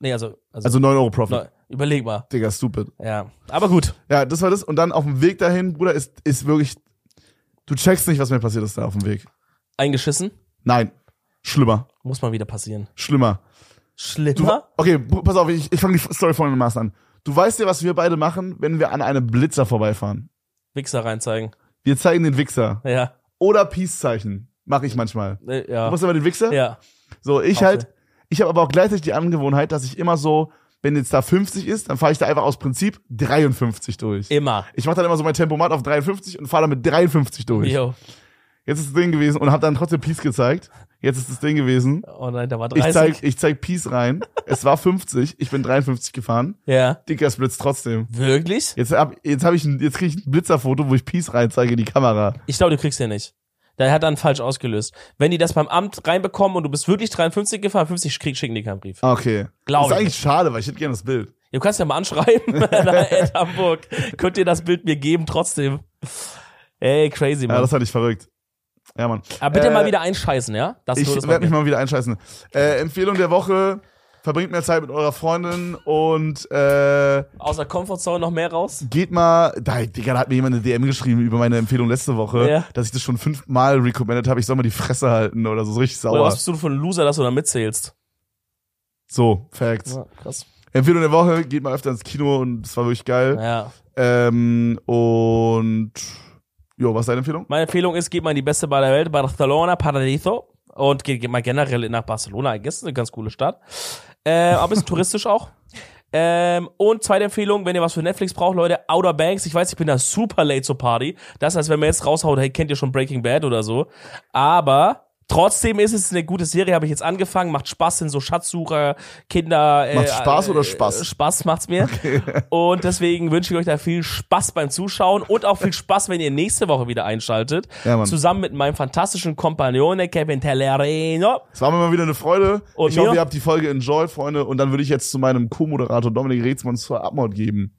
Nee, also, also, Also 9 Euro Profit. ne, überleg mal. Digga, stupid. Ja. Aber gut. Ja, das war das. Und dann auf dem Weg dahin, Bruder, ist, ist wirklich, du checkst nicht, was mir passiert ist da auf dem Weg. Eingeschissen. Nein. Schlimmer. Muss mal wieder passieren. Schlimmer. Du, Schlimmer? okay, pass auf, ich, ich fange die Story folgendermaßen an. Du weißt ja, was wir beide machen, wenn wir an einem Blitzer vorbeifahren. Wichser reinzeigen. Wir zeigen den Wichser. Ja. Oder Peace-Zeichen. Mache ich manchmal. Äh, Du ja. machst immer den Wichser? Ja. So, ich Hoffe. halt, ich habe aber auch gleichzeitig die Angewohnheit, dass ich immer so, wenn jetzt da 50 ist, dann fahre ich da einfach aus Prinzip 53 durch. Immer. Ich mache dann immer so mein Tempomat auf 53 und fahre dann mit 53 durch. Jo. Jetzt ist das Ding gewesen und hab dann trotzdem Peace gezeigt. Jetzt ist das Ding gewesen. Oh nein, da war 30. Ich zeig, ich zeig Peace rein. es war 50, ich bin 53 gefahren. ja. Dicker Splits trotzdem. Wirklich? Jetzt hab, jetzt hab ich, ein, jetzt krieg ich ein Blitzerfoto, wo ich Peace rein zeige in die Kamera. Ich glaube, du kriegst den nicht. Der hat dann falsch ausgelöst. Wenn die das beim Amt reinbekommen und du bist wirklich 53 gefahren, 50 krieg, schicken die keinen Brief. Ah, Okay. Glaub das ist ich eigentlich schade, weil ich hätte gerne das Bild. Du kannst ja mal anschreiben, <laughs> Ed Hamburg. Könnt ihr das Bild mir geben trotzdem? Ey, crazy, Ja, Mann. das fand ich verrückt. Ja, Mann. Aber bitte Äh, mal wieder einscheißen, ja? Das Ich werde mich mal wieder einscheißen. Äh, Empfehlung der Woche. Verbringt mehr Zeit mit eurer Freundin und äh, Außer Comfortzone noch mehr raus? geht mal, da, Digga, da hat mir jemand eine DM geschrieben über meine Empfehlung letzte Woche, Ja. dass ich das schon fünfmal recommended habe, ich soll mal die Fresse halten oder so, so richtig Oder sauer. was bist du für ein Loser, dass du da mitzählst? So, Facts. Ja, krass. Empfehlung der Woche, geht mal öfter ins Kino und das war wirklich geil. Ja. Ähm, und jo, was ist deine Empfehlung? Meine Empfehlung ist, geht mal in die beste Bar der Welt, Barcelona, Paradiso. Und geht, geht mal generell nach Barcelona. I guess ist eine ganz coole Stadt. Äh, aber ist <laughs> touristisch auch. Ähm, und zweite Empfehlung, wenn ihr was für Netflix braucht, Leute, Outer Banks. Ich weiß, ich bin da super late zur Party. Das heißt, wenn man jetzt raushaut, hey, kennt ihr schon Breaking Bad oder so. Aber trotzdem ist es eine gute Serie, habe ich jetzt angefangen. Macht Spaß, sind so Schatzsucher, Kinder. Äh, Macht's Spaß oder äh, Spaß? Spaß macht's mir. <laughs> Und deswegen wünsche ich euch da viel Spaß beim Zuschauen und auch viel Spaß, wenn ihr nächste Woche wieder einschaltet. Ja. Zusammen mit meinem fantastischen Kompagnone Kevin Tellerino. Es war mir mal wieder eine Freude. Und ich mir? hoffe, ihr habt die Folge enjoyed, Freunde. Und dann würde ich jetzt zu meinem Co-Moderator Dominik Reetzmann zur Abmord geben.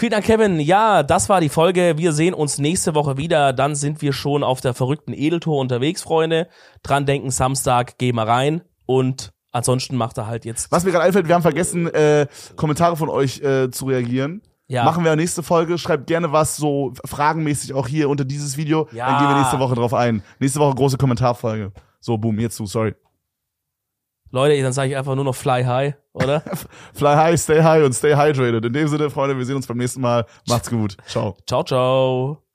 Vielen Dank, Kevin. Ja, das war die Folge. Wir sehen uns nächste Woche wieder. Dann sind wir schon auf der verrückten Edeltour unterwegs, Freunde. Dran denken, Samstag, geh mal rein. Und ansonsten macht er halt jetzt. Was mir gerade einfällt, wir haben vergessen, äh, Kommentare von euch äh, zu reagieren. Ja. Machen wir nächste Folge. Schreibt gerne was, so fragenmäßig auch hier unter dieses Video. Ja. Dann gehen wir nächste Woche drauf ein. Nächste Woche große Kommentarfolge. So, boom, jetzt zu, sorry. Leute, dann sage ich einfach nur noch Fly High, oder? <laughs> Fly high, stay high und stay hydrated. In dem Sinne, Freunde, wir sehen uns beim nächsten Mal. Macht's gut. Ciao. ciao, ciao.